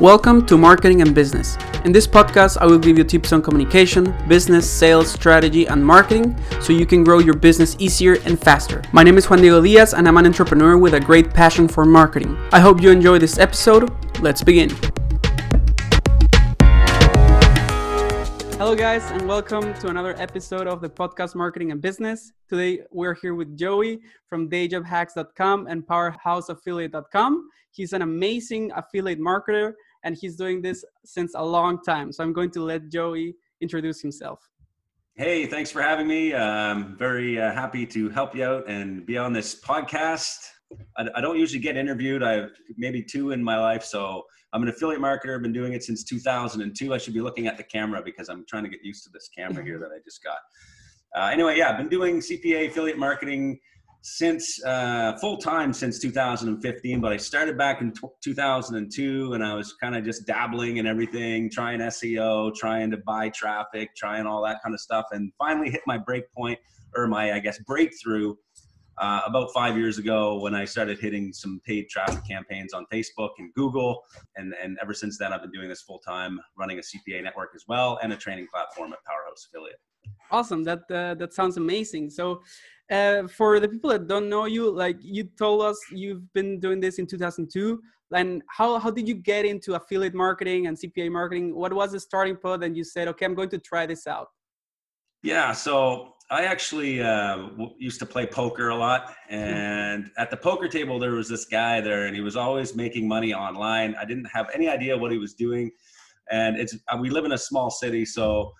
Welcome to Marketing and Business. In this podcast, I will give you tips on communication, business, sales, strategy, and marketing so you can grow your business easier and faster. My name is Juan Diego Diaz, and I'm an entrepreneur with a great passion for marketing. I hope you enjoy this episode. Let's begin. Hello, guys, and welcome to another episode of the podcast Marketing and Business. Today, we're here with Joey from dayjobhacks.com and powerhouseaffiliate.com. He's an amazing affiliate marketer and he's doing this since a long time. So I'm going to let Joey introduce himself. Hey, thanks for having me. I'm very uh, happy to help you out and be on this podcast. I, I, don't usually get interviewed. I've maybe two in my life. So I'm an affiliate marketer. I've been doing it since 2002. I should be looking at the camera because I'm trying to get used to this camera here that I just got. Uh, anyway, yeah, I've been doing CPA affiliate marketing since uh, full time since 2015, but I started back in t- 2002 and I was kind of just dabbling in everything, trying SEO, trying to buy traffic, trying all that kind of stuff, and finally hit my break point or my, I guess, breakthrough uh, about five years ago when I started hitting some paid traffic campaigns on Facebook and Google. And, and ever since then, I've been doing this full time, running a CPA network as well and a training platform at Powerhouse Affiliate. Awesome. That uh, that sounds amazing. So, uh, for the people that don't know you, like you told us you've been doing this in 2002. And how, how did you get into affiliate marketing and CPA marketing? What was the starting point? And you said, okay, I'm going to try this out. Yeah. So I actually uh, used to play poker a lot. And at the poker table, there was this guy there, and he was always making money online. I didn't have any idea what he was doing. And it's uh, we live in a small city, so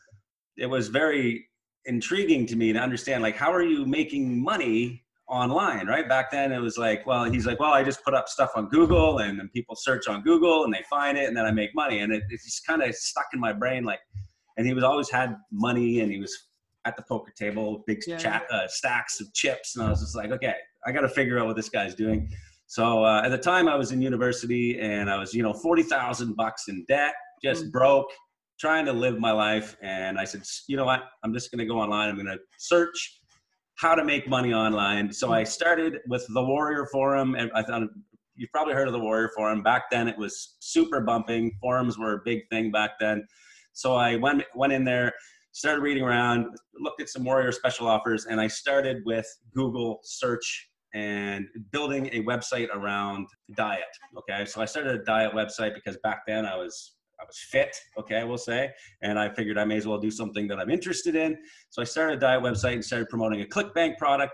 it was very intriguing to me to understand like how are you making money online right back then it was like well he's like well i just put up stuff on google and then people search on google and they find it and then i make money and it, it's just kind of stuck in my brain like and he was always had money and he was at the poker table big yeah. chat, uh, stacks of chips and i was just like okay i got to figure out what this guy's doing so uh, at the time i was in university and i was you know 40000 bucks in debt just mm. broke trying to live my life. And I said, you know what? I'm just going to go online. I'm going to search how to make money online. So I started with the Warrior Forum. And I thought you've probably heard of the Warrior Forum. Back then, it was super bumping. Forums were a big thing back then. So I went went in there, started reading around, looked at some Warrior special offers, and I started with Google search and building a website around diet. Okay, so I started a diet website because back then I was I was fit, okay, I will say, and I figured I may as well do something that I'm interested in. So I started a diet website and started promoting a ClickBank product.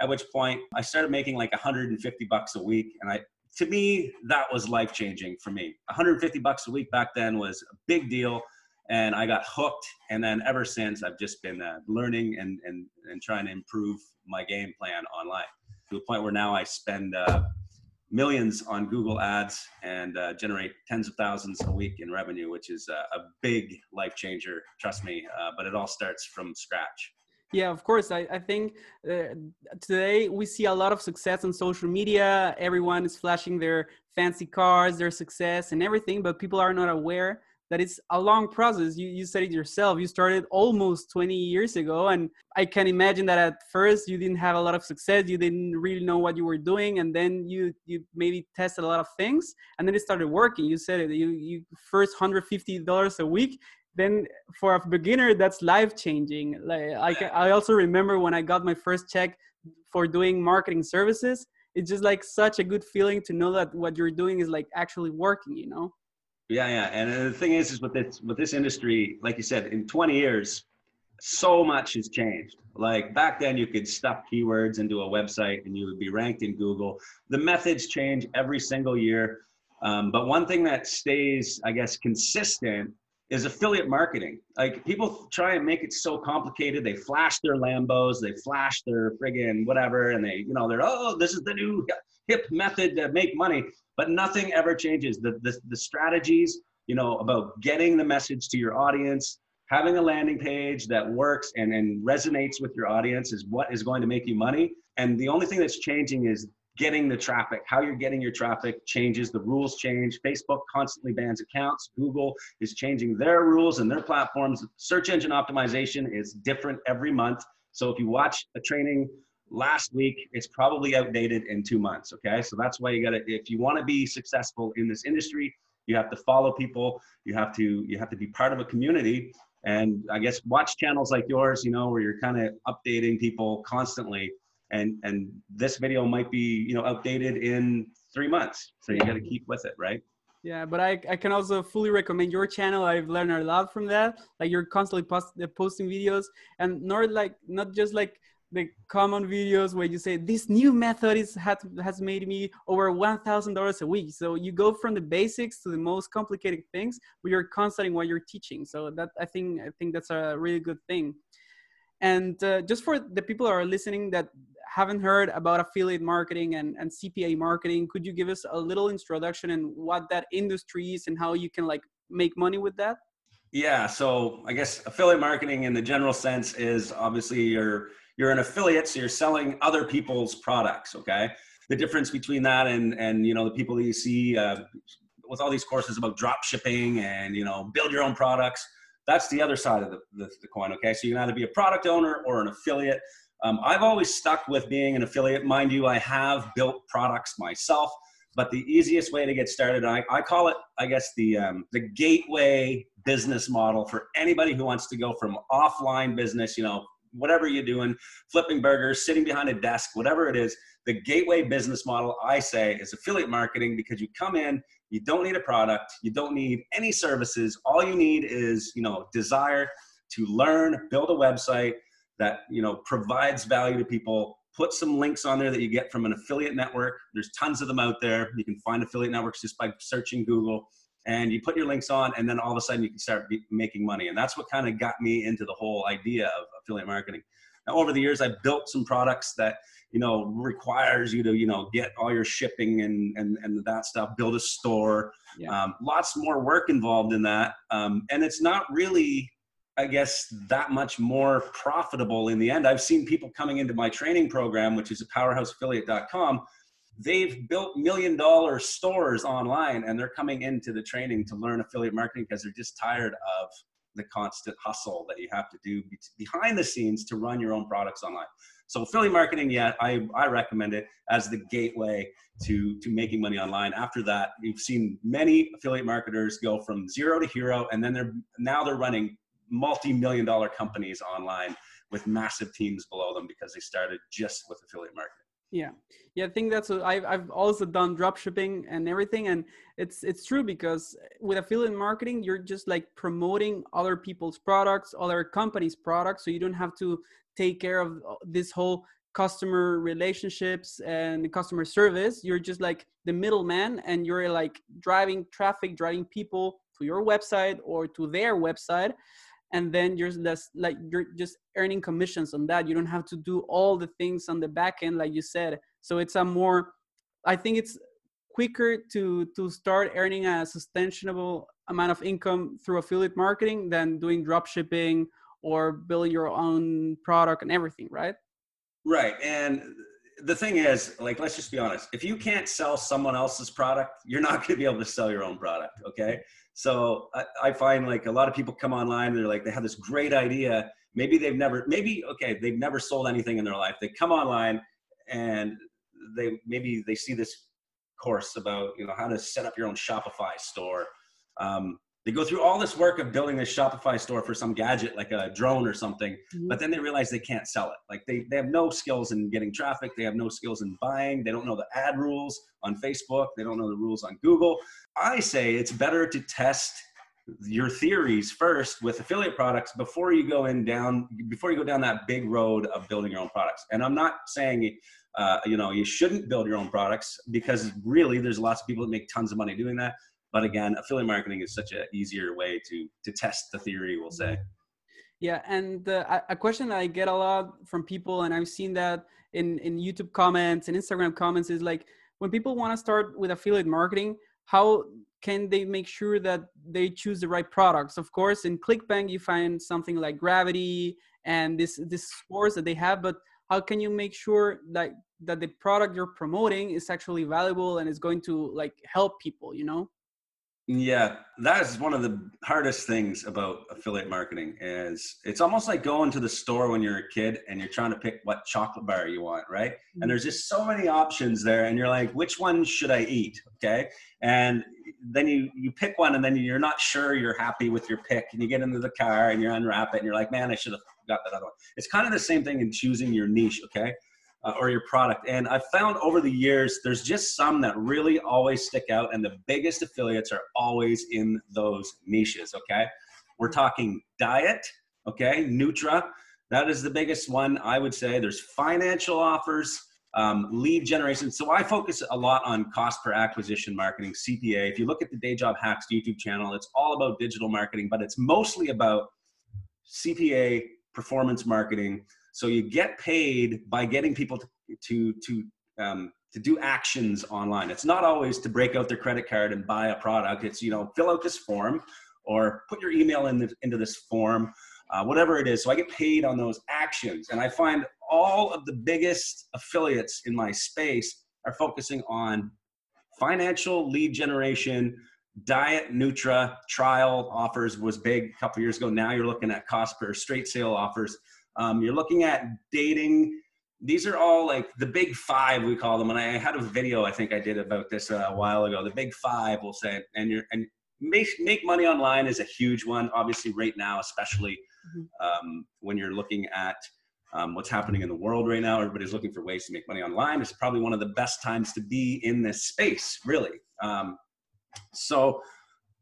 At which point I started making like 150 bucks a week, and I to me that was life changing for me. 150 bucks a week back then was a big deal, and I got hooked. And then ever since I've just been uh, learning and and and trying to improve my game plan online to the point where now I spend. Uh, millions on Google Ads and uh, generate tens of thousands a week in revenue, which is a, a big life changer. Trust me, uh, but it all starts from scratch. Yeah, of course. I, I think uh, today we see a lot of success on social media. Everyone is flashing their fancy cars, their success, and everything, but people are not aware that it's a long process. You, you said it yourself. You started almost 20 years ago. And I can imagine that at first you didn't have a lot of success. You didn't really know what you were doing. And then you, you maybe tested a lot of things and then it started working. You said it, you, you first $150 a week. Then for a beginner, that's life changing. Like I, I also remember when I got my first check for doing marketing services, it's just like such a good feeling to know that what you're doing is like actually working, you know? Yeah, yeah. And the thing is, is with this with this industry, like you said, in 20 years, so much has changed. Like back then, you could stuff keywords into a website and you would be ranked in Google. The methods change every single year. Um, but one thing that stays, I guess, consistent is affiliate marketing. Like people try and make it so complicated. They flash their Lambos, they flash their friggin' whatever, and they, you know, they're, oh, this is the new hip method to make money but nothing ever changes. The, the, the strategies, you know, about getting the message to your audience, having a landing page that works and, and resonates with your audience is what is going to make you money. And the only thing that's changing is getting the traffic. How you're getting your traffic changes. The rules change. Facebook constantly bans accounts. Google is changing their rules and their platforms. Search engine optimization is different every month. So if you watch a training last week, it's probably outdated in two months. Okay. So that's why you got to, if you want to be successful in this industry, You have to follow people. You have to you have to be part of a community. And I guess watch channels like yours, you know, where you're kind of updating people constantly. And and this video might be you know outdated in three months, so you got to keep with it, right? Yeah, but I, I can also fully recommend your channel. I've learned a lot from that. Like you're constantly post, posting videos and not like not just like the common videos where you say this new method is has, has made me over one thousand dollars a week. So you go from the basics to the most complicated things, but you're constantly what you're teaching. So that I think I think that's a really good thing. And uh, just for the people who are listening that haven't heard about affiliate marketing and, and CPA marketing, could you give us a little introduction and in what that industry is and how you can like make money with that? Yeah, so I guess affiliate marketing in the general sense is obviously you're you're an affiliate, so you're selling other people's products. Okay, the difference between that and and you know the people that you see uh, with all these courses about drop shipping and you know build your own products. That's the other side of the, the, the coin. Okay, so you can either be a product owner or an affiliate. Um, I've always stuck with being an affiliate. Mind you, I have built products myself, but the easiest way to get started, I, I call it, I guess, the um, the gateway business model for anybody who wants to go from offline business, you know, whatever you're doing, flipping burgers, sitting behind a desk, whatever it is. The gateway business model, I say, is affiliate marketing because you come in, you don't need a product, you don't need any services. All you need is, you know, desire to learn, build a website, that you know provides value to people put some links on there that you get from an affiliate network there's tons of them out there you can find affiliate networks just by searching google and you put your links on and then all of a sudden you can start be- making money and that's what kind of got me into the whole idea of affiliate marketing now over the years i've built some products that you know requires you to you know get all your shipping and and, and that stuff build a store yeah. um, lots more work involved in that um, and it's not really I guess that much more profitable in the end. I've seen people coming into my training program, which is at powerhouseaffiliate.com. They've built million dollar stores online and they're coming into the training to learn affiliate marketing because they're just tired of the constant hustle that you have to do behind the scenes to run your own products online. So affiliate marketing, yeah, I, I recommend it as the gateway to, to making money online. After that, you've seen many affiliate marketers go from zero to hero, and then they're now they're running multi-million dollar companies online with massive teams below them because they started just with affiliate marketing yeah. Yeah i think that's what I've, I've also done drop shipping and everything and it's it's true because with affiliate marketing you're just like promoting other people's products other companies products so you don't have to take care of uh, this whole customer relationships and customer service. You're just like the middleman and you're like driving traffic driving people to your website or to their website and then you're less like you're just earning commissions on that. You don't have to do all the things on the back end like you said. So it's a more i think it's quicker to to start earning a sustainable amount of income through affiliate marketing than doing drop shipping or building your own product and everything right? Right and the thing is like let's just be honest if you can't sell someone else's product you're not going to be able to sell your own product okay so I, I, find like a lot of people come online and they're like, they have this great idea. Maybe they've never, maybe, okay, they've never sold anything in their life. They come online and they, maybe they see this course about, you know, how to set up your own Shopify store. Um, they go through all this work of building a Shopify store for some gadget like a drone or something, mm-hmm. but then they realize they can't sell it. Like they, they have no skills in getting traffic, they have no skills in buying, they don't know the ad rules on Facebook, they don't know the rules on Google. I say it's better to test your theories first with affiliate products before you go in down before you go down that big road of building your own products. And I'm not saying uh, you know you shouldn't build your own products because really there's lots of people that make tons of money doing that but again affiliate marketing is such an easier way to to test the theory we'll say. Yeah and uh, a question i get a lot from people and i've seen that in in youtube comments and instagram comments is like when people want to start with affiliate marketing how can they make sure that they choose the right products? Of course in clickbank you find something like gravity and this this scores that they have but how can you make sure that that the product you're promoting is actually valuable and is going to like help people you know yeah, that is one of the hardest things about affiliate marketing is it's almost like going to the store when you're a kid and you're trying to pick what chocolate bar you want, right? Mm-hmm. And there's just so many options there and you're like, which one should I eat? Okay? And then you you pick one and then you're not sure you're happy with your pick and you get into the car and you unwrap it and you're like man i should have got that other one it's kind of the same thing in choosing your niche okay uh, or your product and i've found over the years there's just some that really always stick out and the biggest affiliates are always in those niches okay we're talking diet okay nutra that is the biggest one i would say there's financial offers um, lead generation. So I focus a lot on cost per acquisition marketing, CPA. If you look at the Day Job Hacks YouTube channel, it's all about digital marketing, but it's mostly about CPA performance marketing. So you get paid by getting people to to to um, to do actions online. It's not always to break out their credit card and buy a product. It's you know fill out this form or put your email in the, into this form, uh, whatever it is. So I get paid on those actions, and I find all of the biggest affiliates in my space are focusing on financial lead generation, diet, Nutra, trial offers was big a couple years ago. Now you're looking at cost per straight sale offers. Um, you're looking at dating. These are all like the big five, we call them. And I had a video I think I did about this a while ago. The big five, we'll say, and you're and make make money online is a huge one. Obviously, right now, especially mm-hmm. um, when you're looking at um, what's happening in the world right now. Everybody's looking for ways to make money online. It's probably one of the best times to be in this space, really. Um, so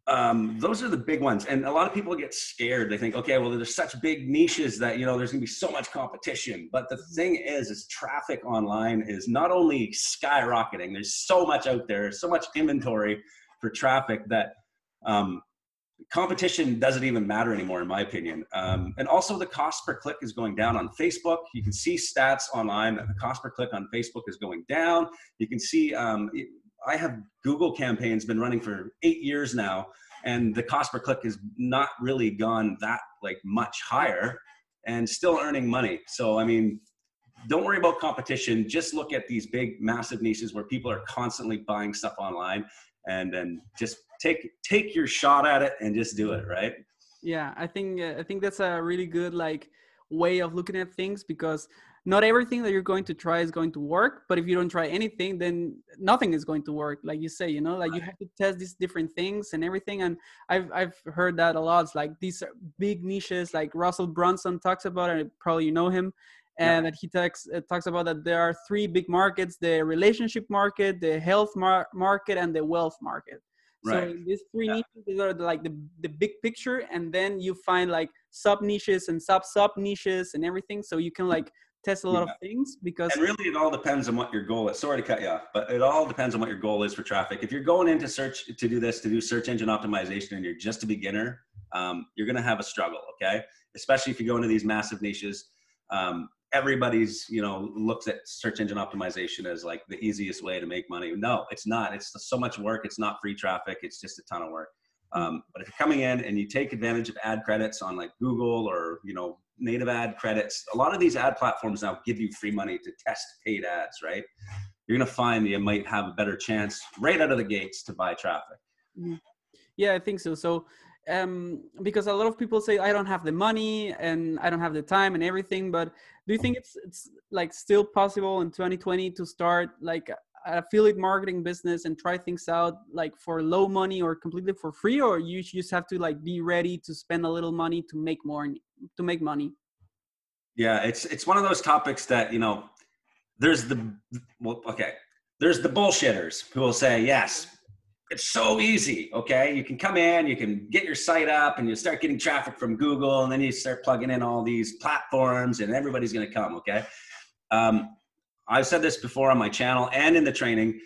um, those are the big ones. And a lot of people get scared. They think, okay, well, there's such big niches that, you know, there's gonna be so much competition. But the thing is, is traffic online is not only skyrocketing, there's so much out there, so much inventory for traffic that um, competition doesn't even matter anymore in my opinion um, and also the cost per click is going down on facebook you can see stats online that the cost per click on facebook is going down you can see um, i have google campaigns been running for eight years now and the cost per click has not really gone that like much higher and still earning money. So i mean don't worry about competition. Just look at these big massive niches where people are constantly buying stuff online and then just take take your shot at it and just do it right? Yeah i think uh, i think that's a really good like way of looking at things because not everything that you're going to try is going to work but if you don't try anything then nothing is going to work like you say you know like you have to test these different things and everything and i've i've heard that a lot it's like these big niches like russell brunson talks about and probably you know him and yeah. that he talks uh, talks about that there are three big markets the relationship market the health mar- market and the wealth market Right. So these three yeah. niches are the, like the, the big picture, and then you find like sub niches and sub sub niches and everything. So you can like test a lot yeah. of things because and really it all depends on what your goal is. Sorry to cut you off, but it all depends on what your goal is for traffic. If you're going into search to do this to do search engine optimization and you're just a beginner, um, you're going to have a struggle. Okay, especially if you go into these massive niches. Um, everybody's you know looks at search engine optimization as like the easiest way to make money no it's not it's so much work it's not free traffic it's just a ton of work um, but if you're coming in and you take advantage of ad credits on like google or you know native ad credits a lot of these ad platforms now give you free money to test paid ads right you're going to find that you might have a better chance right out of the gates to buy traffic hmm. yeah i think so so um, because a lot of people say I don't have the money and I don't have the time and everything. But do you think it's it's like still possible in 2020 to start like affiliate marketing business and try things out like for low money or completely for free, or you just have to like be ready to spend a little money to make more to make money? Yeah, it's it's one of those topics that you know. There's the well, okay. There's the bullshitters who will say yes it's so easy. Okay. You can come in, you can get your site up and you start getting traffic from Google and then you start plugging in all these platforms and everybody's going to come. Okay. Um, I've said this before on my channel and in the training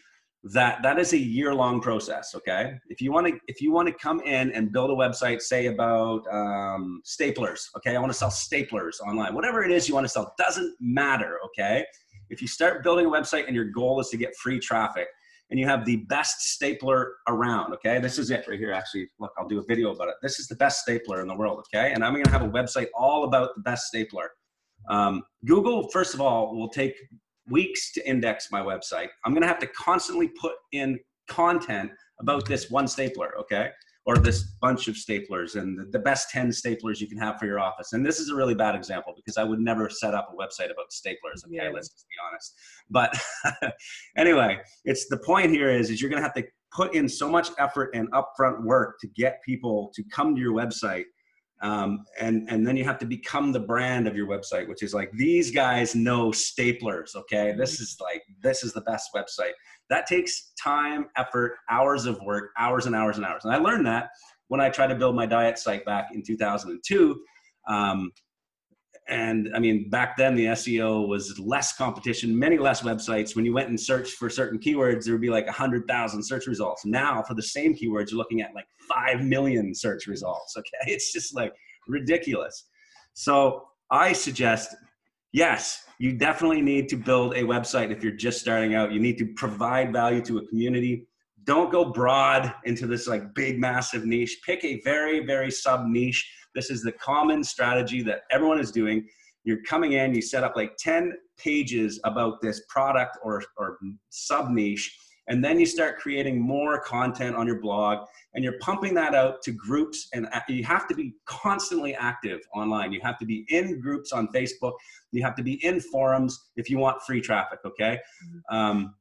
that that is a year long process. Okay. If you want to, if you want to come in and build a website, say about um, staplers. Okay. I want to sell staplers online, whatever it is you want to sell doesn't matter. Okay. If you start building a website and your goal is to get free traffic, and you have the best stapler around. Okay, this is it right here. Actually, look, I'll do a video about it. This is the best stapler in the world. Okay, and I'm going to have a website all about the best stapler. Um, Google, first of all, will take weeks to index my website. I'm going to have to constantly put in content about this one stapler. Okay, or this bunch of staplers and the, the, best 10 staplers you can have for your office. And this is a really bad example because I would never set up a website about staplers. Okay, yeah. let's be honest. But anyway, it's the point here is, is you're going to have to put in so much effort and upfront work to get people to come to your website um, and and then you have to become the brand of your website which is like these guys know staplers okay? This is like this is the best website. That takes time effort hours of work hours and hours and hours. And i learned that when i tried to build my diet site back in 2002 um, and I mean, back then the SEO was less competition, many less websites. When you went and searched for certain keywords, there would be like a hundred thousand search results. Now, for the same keywords, you're looking at like five million search results. Okay, it's just like ridiculous. So I suggest, yes, you definitely need to build a website if you're just starting out. You need to provide value to a community. Don't go broad into this like big, massive niche. Pick a very, very sub niche this is the common strategy that everyone is doing. You're coming in, you set up like 10 pages about this product or, or sub niche, and then you start creating more content on your blog and you're pumping that out to groups and you have to be constantly active online you have to be in groups on facebook you have to be in forums if you want free traffic okay mm-hmm. um,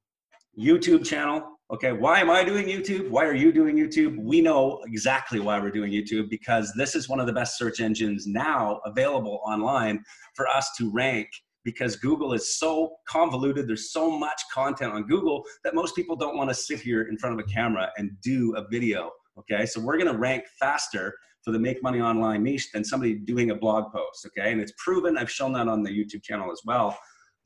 youtube channel Okay, why am I doing YouTube? Why are you doing YouTube? We know exactly why we're doing YouTube because this is one of the best search engines now available online for us to rank because Google is so convoluted. There's so much content on Google that most people don't want to sit here in front of a camera and do a video. Okay, so we're going to rank faster for the make money online niche than somebody doing a blog post. Okay, and it's proven. I've shown that on the YouTube channel as well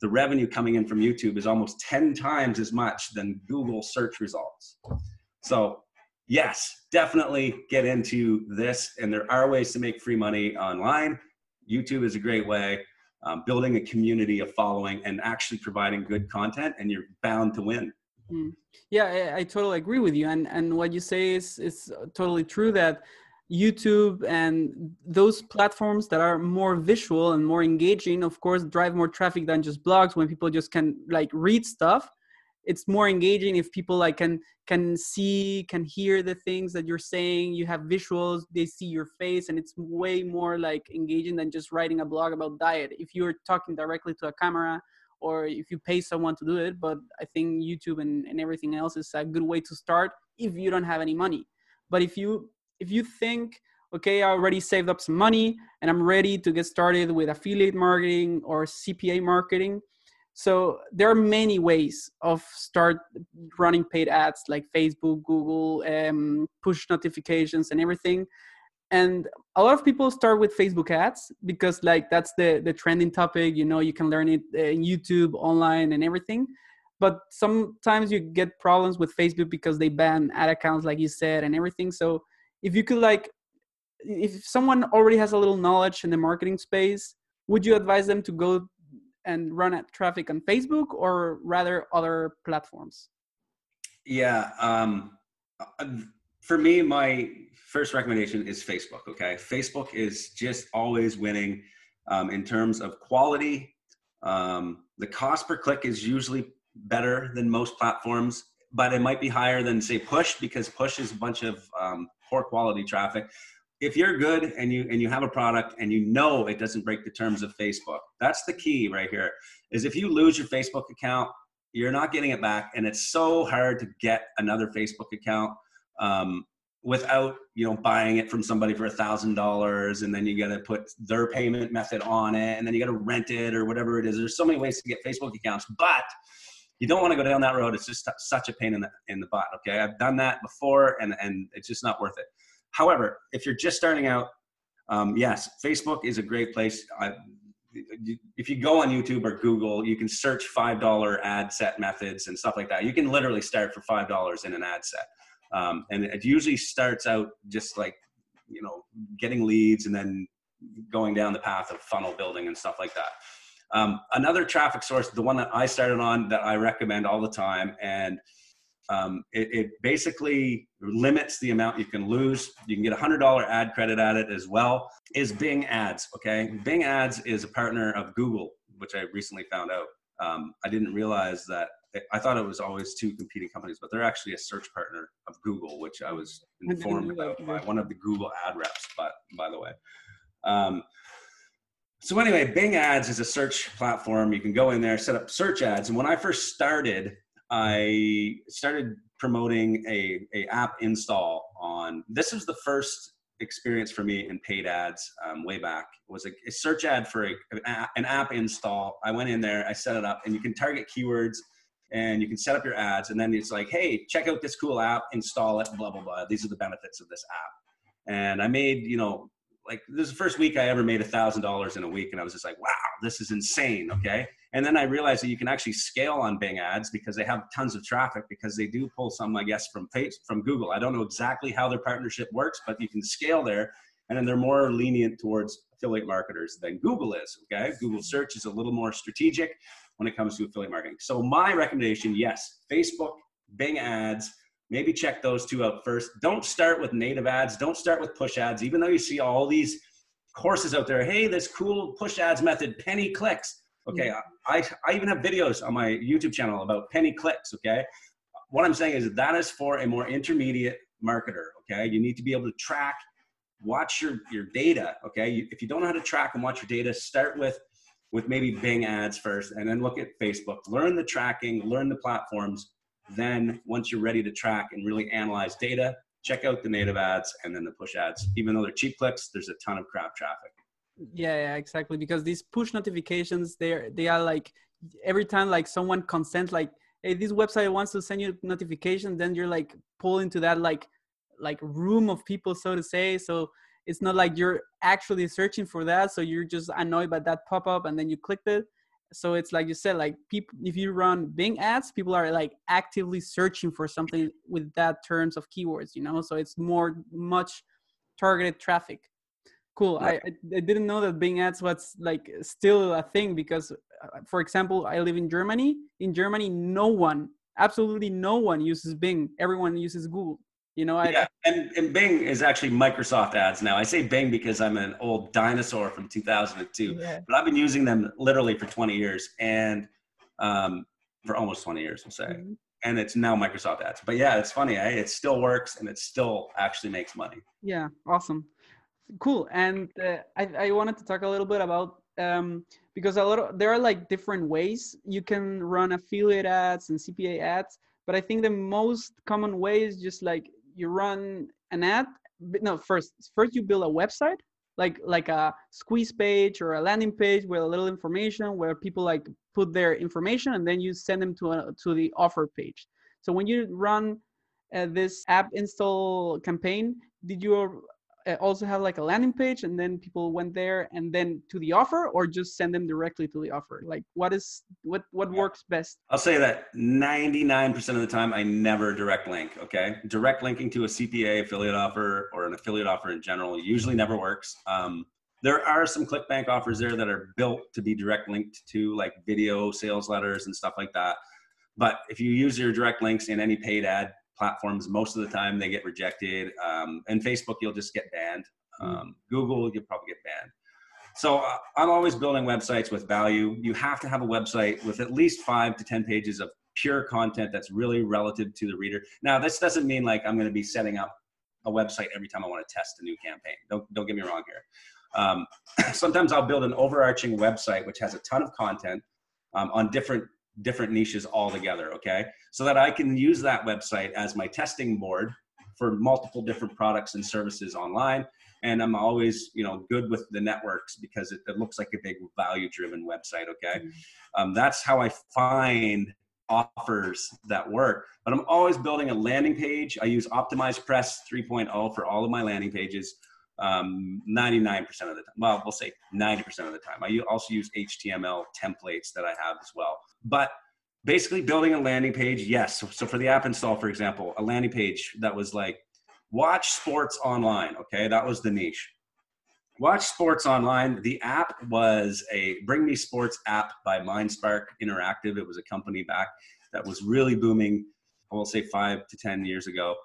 the revenue coming in from YouTube is almost 10 times as much than Google search results. So, yes, definitely get into this. And there are ways to make free money online. YouTube is a great way. Um, building a community of following and actually providing good content, and you're bound to win. Mm. Yeah, I, I, totally agree with you. And and what you say is is totally true. That YouTube and those platforms that are more visual and more engaging, of course, drive more traffic than just blogs when people just can like read stuff. It's more engaging if people like can can see, can hear the things that you're saying. You have visuals, they see your face, and it's way more like engaging than just writing a blog about diet. If you're talking directly to a camera or if you pay someone to do it, but I think YouTube and, and everything else is a good way to start if you don't have any money. But if you if you think, okay, I already saved up some money and I'm ready to get started with affiliate marketing or CPA marketing. So there are many ways of start running paid ads like Facebook, Google, um, push notifications, and everything. And a lot of people start with Facebook ads because like that's the the trending topic. You know, you can learn it in YouTube, online, and everything. But sometimes you get problems with Facebook because they ban ad accounts, like you said, and everything. So if you could like if someone already has a little knowledge in the marketing space would you advise them to go and run at traffic on facebook or rather other platforms? Yeah um, for me my first recommendation is facebook okay? Facebook is just always winning um, in terms of quality. Um, the cost per click is usually better than most platforms but it might be higher than say push because push is a bunch of um, poor quality traffic. If you're good and you and you have a product and you know it doesn't break the terms of facebook that's the key right here is if you lose your facebook account you're not getting it back. And it's so hard to get another facebook account um, without you know buying it from somebody for a thousand dollars and then you got to put their payment method on it and then you got to rent it or whatever it is. There's so many ways to get facebook accounts but you don't want to go down that road. It's just such a pain in the in the butt. Okay, I've done that before, and and it's just not worth it. However, if you're just starting out, um, yes, Facebook is a great place. I, if you go on YouTube or Google, you can search five dollar ad set methods and stuff like that. You can literally start for five dollars in an ad set, um, and it usually starts out just like you know getting leads and then going down the path of funnel building and stuff like that. Um, another traffic source, the one that I started on that I recommend all the time, and um, it, it, basically limits the amount you can lose. You can get a hundred dollar ad credit at it as well. Is Bing Ads? Okay, Bing Ads is a partner of Google, which I recently found out. Um, I didn't realize that. I thought it was always two competing companies, but they're actually a search partner of Google, which I was informed about by one of the Google ad reps. But by the way. Um, so anyway, Bing Ads is a search platform. You can go in there, set up search ads. And when I first started, I started promoting a, a app install on this was the first experience for me in paid ads um, way back it was a, a, search ad for a, an app install i went in there i set it up and you can target keywords and you can set up your ads and then it's like hey check out this cool app install it blah blah blah these are the benefits of this app and i made you know like this is the first week i ever made a thousand dollars in a week and i was just like wow this is insane okay? And then i realized that you can actually scale on bing ads because they have tons of traffic because they do pull some i guess from from google. I don't know exactly how their partnership works but you can scale there and then they're more lenient towards affiliate marketers than google is okay? Google search is a little more strategic when it comes to affiliate marketing. So my recommendation, yes, Facebook, Bing ads, maybe check those two out first. Don't start with native ads. Don't start with push ads, even though you see all these courses out there. Hey, this cool push ads method, penny clicks. Okay, mm-hmm. I, I even have videos on my YouTube channel about penny clicks. Okay, what I'm saying is that is for a more intermediate marketer. Okay, you need to be able to track, watch your your data. Okay, if you don't know how to track and watch your data, start with with maybe Bing ads first and then look at Facebook. Learn the tracking, learn the platforms. Then, once you're ready to track and really analyze data, check out the native ads and then the push ads. Even though they're cheap clicks, there's a ton of crap traffic. Yeah, yeah, exactly. Because these push notifications, they're they are like every time like someone consents, like, hey, this website wants to send you a notification, then you're like pull into that like like room of people, so to say. So it's not like you're actually searching for that so you're just annoyed by that pop-up and then you clicked it so it's like you said like people if you run bing ads people are like actively searching for something with that terms of keywords you know? So it's more much targeted traffic. Cool. I, I didn't know that bing ads was like still a thing because uh, for example i live in germany. In germany no one absolutely no one uses bing. Everyone uses google you know, I, yeah, and, and Bing is actually Microsoft ads now. I say Bing because I'm an old dinosaur from 2002, yeah. but I've been using them literally for 20 years and um, for almost 20 years, we'll say. Mm-hmm. And it's now Microsoft ads. But yeah, it's funny. Eh? It still works and it still actually makes money. Yeah, awesome. Cool. And uh, I, I wanted to talk a little bit about um, because a lot of there are like different ways you can run affiliate ads and CPA ads. But I think the most common way is just like you run an ad no first first you build a website like like a squeeze page or a landing page with a little information where people like put their information and then you send them to a, to the offer page. So when you run uh, this app install campaign did you also have like a landing page and then people went there and then to the offer or just send them directly to the offer? Like what is what what works best? I'll say that 99% of the time i never direct link okay? Direct linking to a cpa affiliate offer or an affiliate offer in general usually never works. Um, there are some clickbank offers there that are built to be direct linked to like video sales letters and stuff like that. But if you use your direct links in any paid ad platforms most of the time they get rejected. Um, and facebook you'll just get banned. Hmm. um, google you'll probably get banned. So uh, i'm always building websites with value. You have to have a website with at least five to ten pages of pure content that's really relative to the reader. Now this doesn't mean like i'm going to be setting up a website every time i want to test a new campaign. Don't, don't get me wrong here. Um, sometimes i'll build an overarching website which has a ton of content um, on different different niches all together, okay? So that I can use that website as my testing board for multiple different products and services online. And I'm always, you know, good with the networks because it, it looks like a big value-driven website, okay? Mm-hmm. Um, that's how I find offers that work. But I'm always building a landing page. I use OptimizePress 3.0 for all of my landing pages um, 99% of the time. Well, we'll say 90% of the time. I also use HTML templates that I have as well. But basically, building a landing page, yes. So, for the app install, for example, a landing page that was like, watch sports online. Okay, that was the niche. Watch Sports Online. The app was a Bring Me Sports app by MindSpark Interactive. It was a company back that was really booming, I will say five to 10 years ago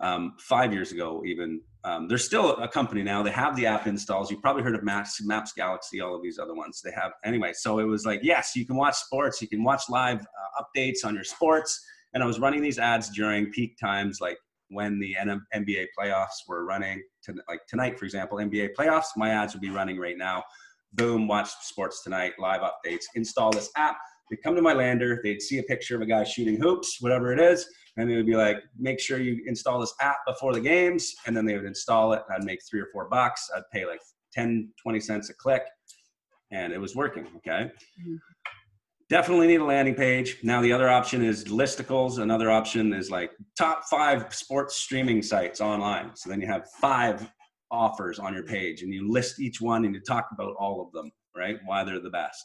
um, five years ago even. Um, they're still a company now. They have the app installs. You've probably heard of Maps, Maps Galaxy, all of these other ones. They have anyway. So it was like, yes, you can watch sports. You can watch live uh, updates on your sports. And I was running these ads during peak times, like when the NBA playoffs were running. To, like tonight, for example, NBA playoffs. My ads would be running right now. Boom, watch sports tonight, live updates. Install this app they'd come to my lander, they'd see a picture of a guy shooting hoops, whatever it is, and it would be like, make sure you install this app before the games, and then they would install it. I'd make three or four bucks. I'd pay like 10, 20 cents a click, and it was working. Okay. Mm-hmm. Definitely need a landing page. Now the other option is listicles. Another option is like top five sports streaming sites online. So then you have five offers on your page, and you list each one and you talk about all of them, right? Why they're the best.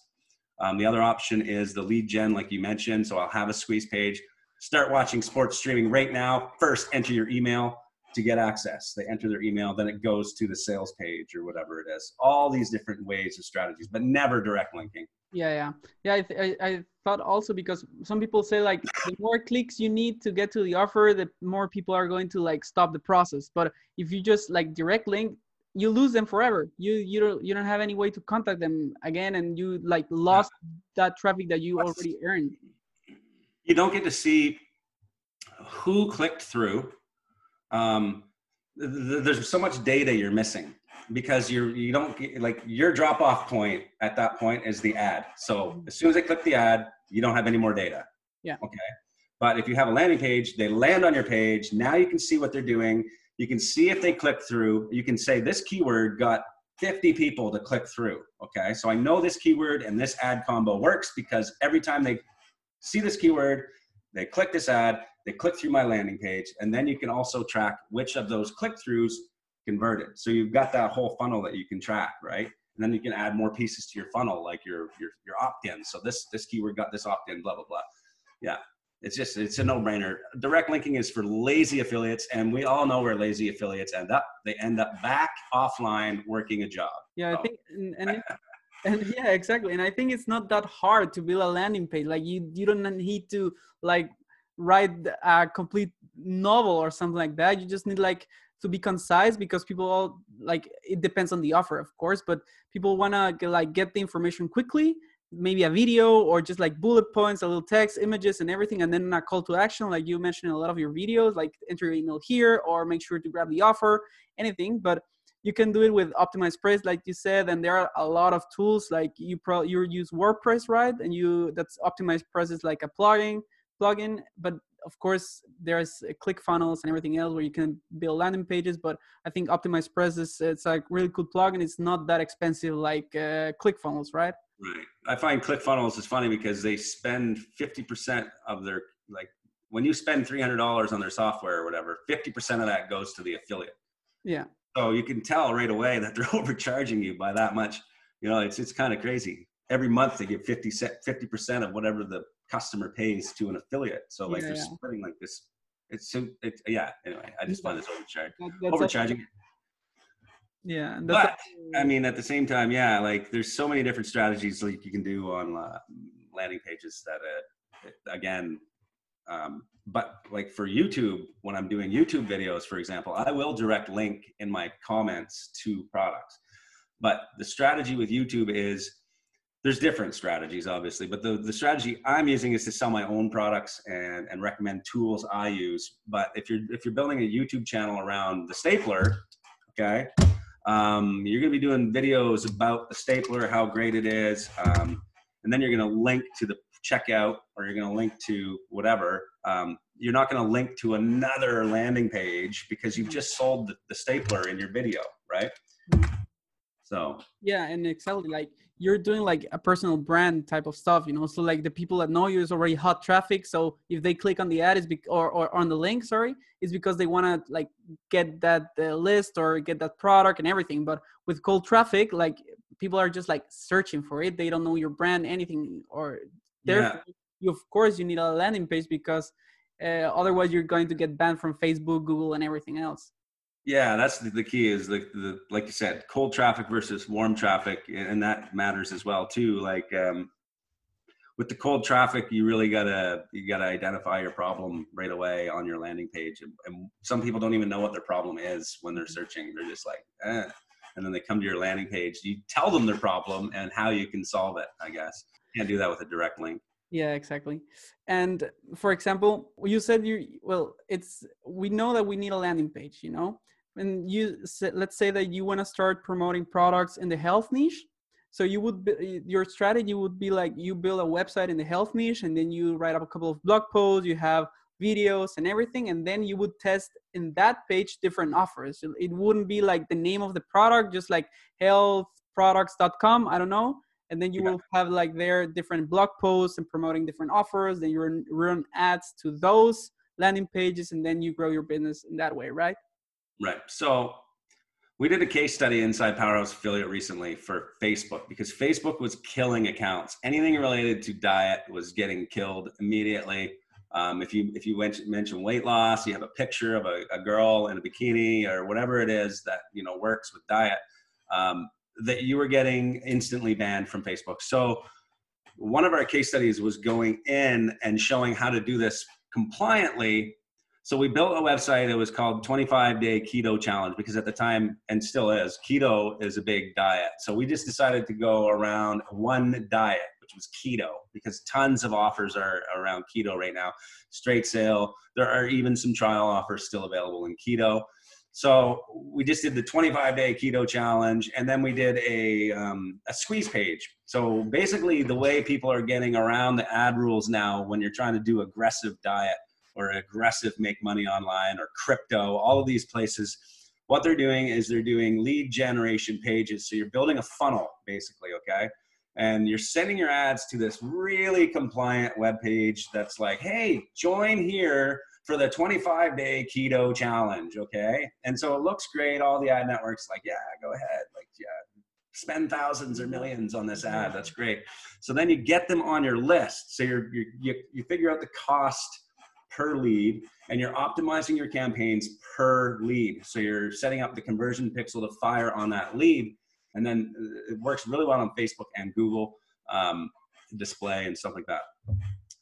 Um, the other option is the lead gen, like you mentioned. So I'll have a squeeze page. Start watching sports streaming right now. First, enter your email to get access. They enter their email, then it goes to the sales page or whatever it is. All these different ways of strategies, but never direct linking. Yeah, yeah, yeah. I, th- I, I thought also because some people say like the more clicks you need to get to the offer, the more people are going to like stop the process. But if you just like direct link, you lose them forever. You you don't you don't have any way to contact them again, and you like lost that traffic that you already earned. You don't get to see who clicked through. Um, th- th- there's so much data you're missing because you're you don't get, like your drop off point at that point is the ad. So as soon as they click the ad, you don't have any more data. Yeah. Okay. But if you have a landing page, they land on your page. Now you can see what they're doing. You can see if they click through. You can say this keyword got 50 people to click through. Okay. So I know this keyword and this ad combo works because every time they see this keyword, they click this ad, they click through my landing page, and then you can also track which of those click throughs converted. So you've got that whole funnel that you can track, right? And then you can add more pieces to your funnel, like your your your opt-in. So this this keyword got this opt-in, blah blah blah. Yeah, it's just it's a no-brainer. Direct linking is for lazy affiliates, and we all know where lazy affiliates end up. They end up back offline working a job. Yeah, so. I think and, and, and yeah, exactly. And I think it's not that hard to build a landing page. Like you you don't need to like write a complete novel or something like that. You just need like to be concise because people all like it depends on the offer of course but people want to like get the information quickly maybe a video or just like bullet points a little text images and everything and then a call to action like you mentioned in a lot of your videos like enter your email here or make sure to grab the offer anything but you can do it with OptimizePress like you said and there are a lot of tools like you pro you use wordpress right? And you that's optimized press is like a plugin plugin but of course there's ClickFunnels and everything else where you can build landing pages but i think OptimizePress is it's like really cool plugin. It's not that expensive like uh, ClickFunnels right? Right. I find ClickFunnels is funny because they spend 50% of their like when you spend $300 on their software or whatever 50% of that goes to the affiliate. Yeah so you can tell right away that they're overcharging you by that much you know it's it's kind of crazy every month they get 50 50% of whatever the customer pays to an affiliate. So like yeah, they're yeah. splitting like this. It's so it, yeah. Anyway, I just find this overcharged. That, overcharging. yeah, but I mean, at the same time, yeah, like there's so many different strategies like you can do on uh, landing pages that uh, again. Um, but like for YouTube, when I'm doing YouTube videos, for example, I will direct link in my comments to products. But the strategy with YouTube is there's different strategies obviously but the, the strategy i'm using is to sell my own products and, and recommend tools i use but if you're if you're building a youtube channel around the stapler okay um, you're going to be doing videos about the stapler how great it is um, and then you're going to link to the checkout or you're going to link to whatever um, you're not going to link to another landing page because you've just sold the, the stapler in your video right? So. Yeah and exactly like you're doing like a personal brand type of stuff you know? So like the people that know you is already hot traffic so if they click on the ad is be- or, or on the link sorry is because they want to like get that uh, list or get that product and everything. But with cold traffic like people are just like searching for it. They don't know your brand anything or therefore yeah. you of course you need a landing page because uh, otherwise you're going to get banned from facebook google and everything else yeah, that's the, the key is the, the like you said, cold traffic versus warm traffic, and that matters as well too. Like um, with the cold traffic, you really gotta you gotta identify your problem right away on your landing page. And, and some people don't even know what their problem is when they're searching. They're just like, eh. and then they come to your landing page. You tell them their problem and how you can solve it. I guess can't do that with a direct link. Yeah exactly. And for example you said you well it's we know that we need a landing page you know? And you let's say that you want to start promoting products in the health niche. So you would be, your strategy would be like you build a website in the health niche and then you write up a couple of blog posts you have videos and everything and then you would test in that page different offers. It wouldn't be like the name of the product just like healthproducts.com i don't know and then you yeah. will have like their different blog posts and promoting different offers then you run, run ads to those landing pages and then you grow your business in that way right right so we did a case study inside Powerhouse Affiliate recently for Facebook because Facebook was killing accounts. Anything related to diet was getting killed immediately. Um, if you if you mention weight loss, you have a picture of a, a, girl in a bikini or whatever it is that you know works with diet, um, that you were getting instantly banned from Facebook. So one of our case studies was going in and showing how to do this compliantly so we built a website that was called 25 Day Keto Challenge because at the time, and still is, keto is a big diet. So we just decided to go around one diet, which was keto, because tons of offers are around keto right now. Straight sale. There are even some trial offers still available in keto. So we just did the 25 day keto challenge, and then we did a um, a squeeze page. So basically, the way people are getting around the ad rules now when you're trying to do aggressive diet or aggressive make money online or crypto, all of these places, what they're doing is they're doing lead generation pages. So you're building a funnel basically, okay? And you're sending your ads to this really compliant web page that's like, hey, join here for the 25 day keto challenge, okay? And so it looks great. All the ad networks like, yeah, go ahead, like, yeah, spend thousands or millions on this ad. That's great. So then you get them on your list. So you're, you're you you figure out the cost per lead and you're optimizing your campaigns per lead. So you're setting up the conversion pixel to fire on that lead. And then uh, it works really well on Facebook and Google um, display and stuff like that.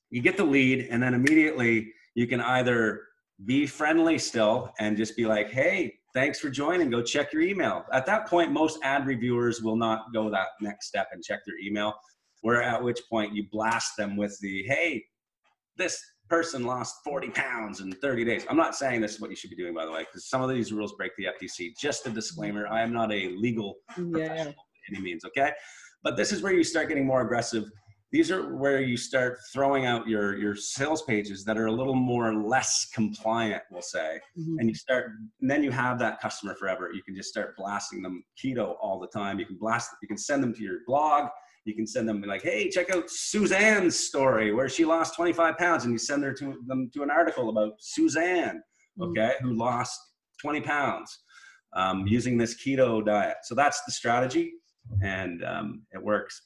You get the lead, and then immediately you can either be friendly still and just be like, hey, thanks for joining. Go check your email. At that point, most ad reviewers will not go that next step and check their email. Where at which point you blast them with the, hey, this person lost 40 pounds in 30 days. I'm not saying this is what you should be doing, by the way, because some of these rules break the FTC. Just a disclaimer I am not a legal yeah. professional by any means, okay? But this is where you start getting more aggressive. These are where you start throwing out your, your sales pages that are a little more less compliant, we'll say. Mm-hmm. And you start, and then you have that customer forever. You can just start blasting them keto all the time. You can blast, you can send them to your blog you can send them like, hey, check out Suzanne's story where she lost 25 pounds, and you send her to them to an article about Suzanne, mm. okay, mm-hmm. who lost 20 pounds um, using this keto diet. So that's the strategy, and um, it works.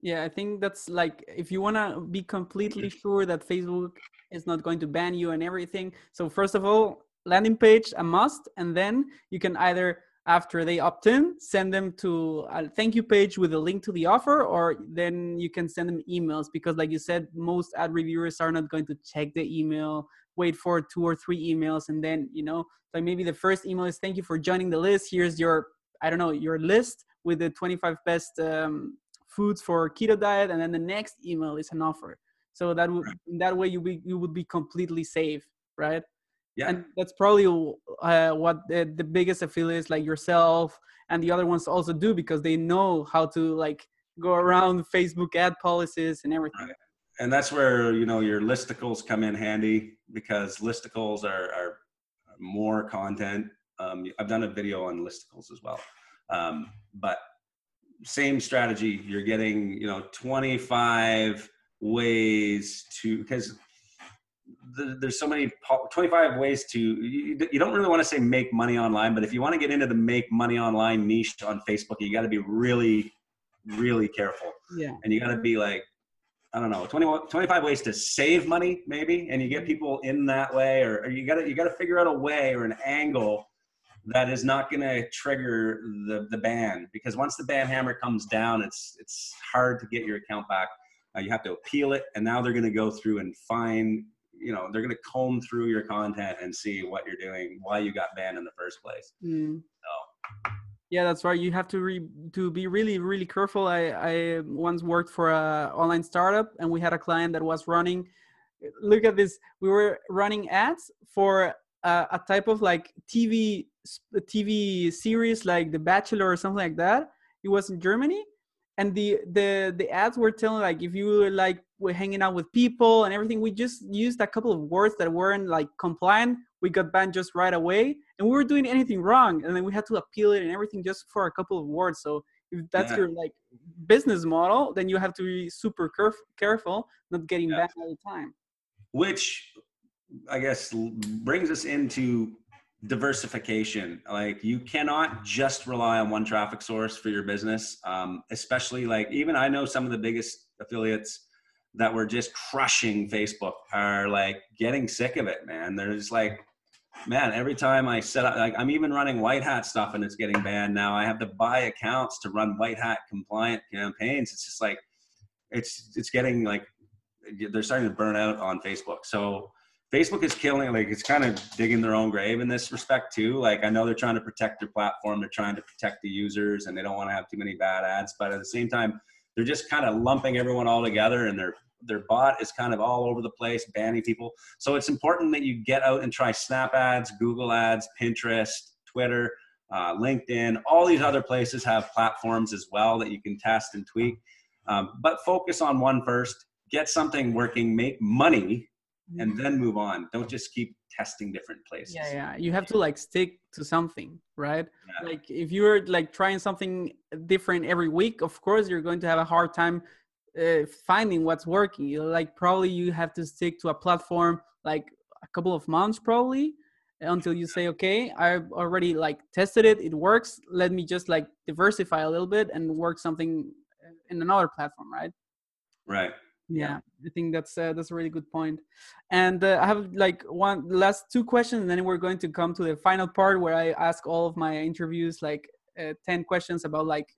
Yeah, I think that's like if you want to be completely sure that Facebook is not going to ban you and everything. So first of all, landing page a must, and then you can either after they opt in, send them to a thank you page with a link to the offer, or then you can send them emails because, like you said, most ad reviewers are not going to check the email, wait for two or three emails, and then, you know, like maybe the first email is thank you for joining the list. Here's your, I don't know, your list with the 25 best um, foods for keto diet, and then the next email is an offer. So that would, in that way, you be, you would be completely safe, right? Yeah. And that's probably uh, what the, the biggest affiliates like yourself and the other ones also do because they know how to like go around Facebook ad policies and everything. Right. And that's where you know your listicles come in handy because listicles are, are more content. Um, I've done a video on listicles as well, um, but same strategy. You're getting you know 25 ways to because there's so many 25 ways to you, you don't really want to say make money online but if you want to get into the make money online niche on facebook you got to be really really careful yeah and you got to be like i don't know 20, 25 ways to save money maybe and you get people in that way or, or you got to you got to figure out a way or an angle that is not going to trigger the the ban because once the ban hammer comes down it's it's hard to get your account back. Uh, you have to appeal it and now they're going to go through and find you know they're going to comb through your content and see what you're doing why you got banned in the first place. Mm. so. Yeah that's right. You have to re- to be really really careful. I i once worked for a online startup and we had a client that was running look at this we were running ads for a, a type of like tv tv series like the bachelor or something like that. It was in germany. And the the the ads were telling like if you were like we're hanging out with people and everything we just used a couple of words that weren't like compliant. We got banned just right away. And we were doing anything wrong. And then we had to appeal it and everything just for a couple of words. So if that's yeah. your like business model then you have to be super caref- careful not getting yeah. banned all the time. Which i guess brings us into diversification. Like you cannot just rely on one traffic source for your business um, especially like even i know some of the biggest affiliates that were just crushing facebook are like getting sick of it man. They're just like man every time i set up like i'm even running white hat stuff and it's getting banned now. I have to buy accounts to run white hat compliant campaigns. It's just like it's it's getting like they're starting to burn out on facebook. So Facebook is killing like it's kind of digging their own grave in this respect too. Like I know they're trying to protect their platform, they're trying to protect the users, and they don't want to have too many bad ads. But at the same time, they're just kind of lumping everyone all together, and their their bot is kind of all over the place, banning people. So it's important that you get out and try Snap ads, Google ads, Pinterest, Twitter, uh, LinkedIn. All these other places have platforms as well that you can test and tweak. Um, but focus on one first. Get something working, make money and then move on. Don't just keep testing different places. Yeah, yeah. You have to like stick to something, right? Yeah. Like if you're like trying something different every week, of course you're going to have a hard time uh, finding what's working. You like probably you have to stick to a platform like a couple of months probably until you say okay i've already like tested it it works let me just like diversify a little bit and work something in another platform right right yeah, i think that's uh, that's a really good point. And uh, i have like one last two questions and then we're going to come to the final part where i ask all of my interviews like uh, 10 questions about like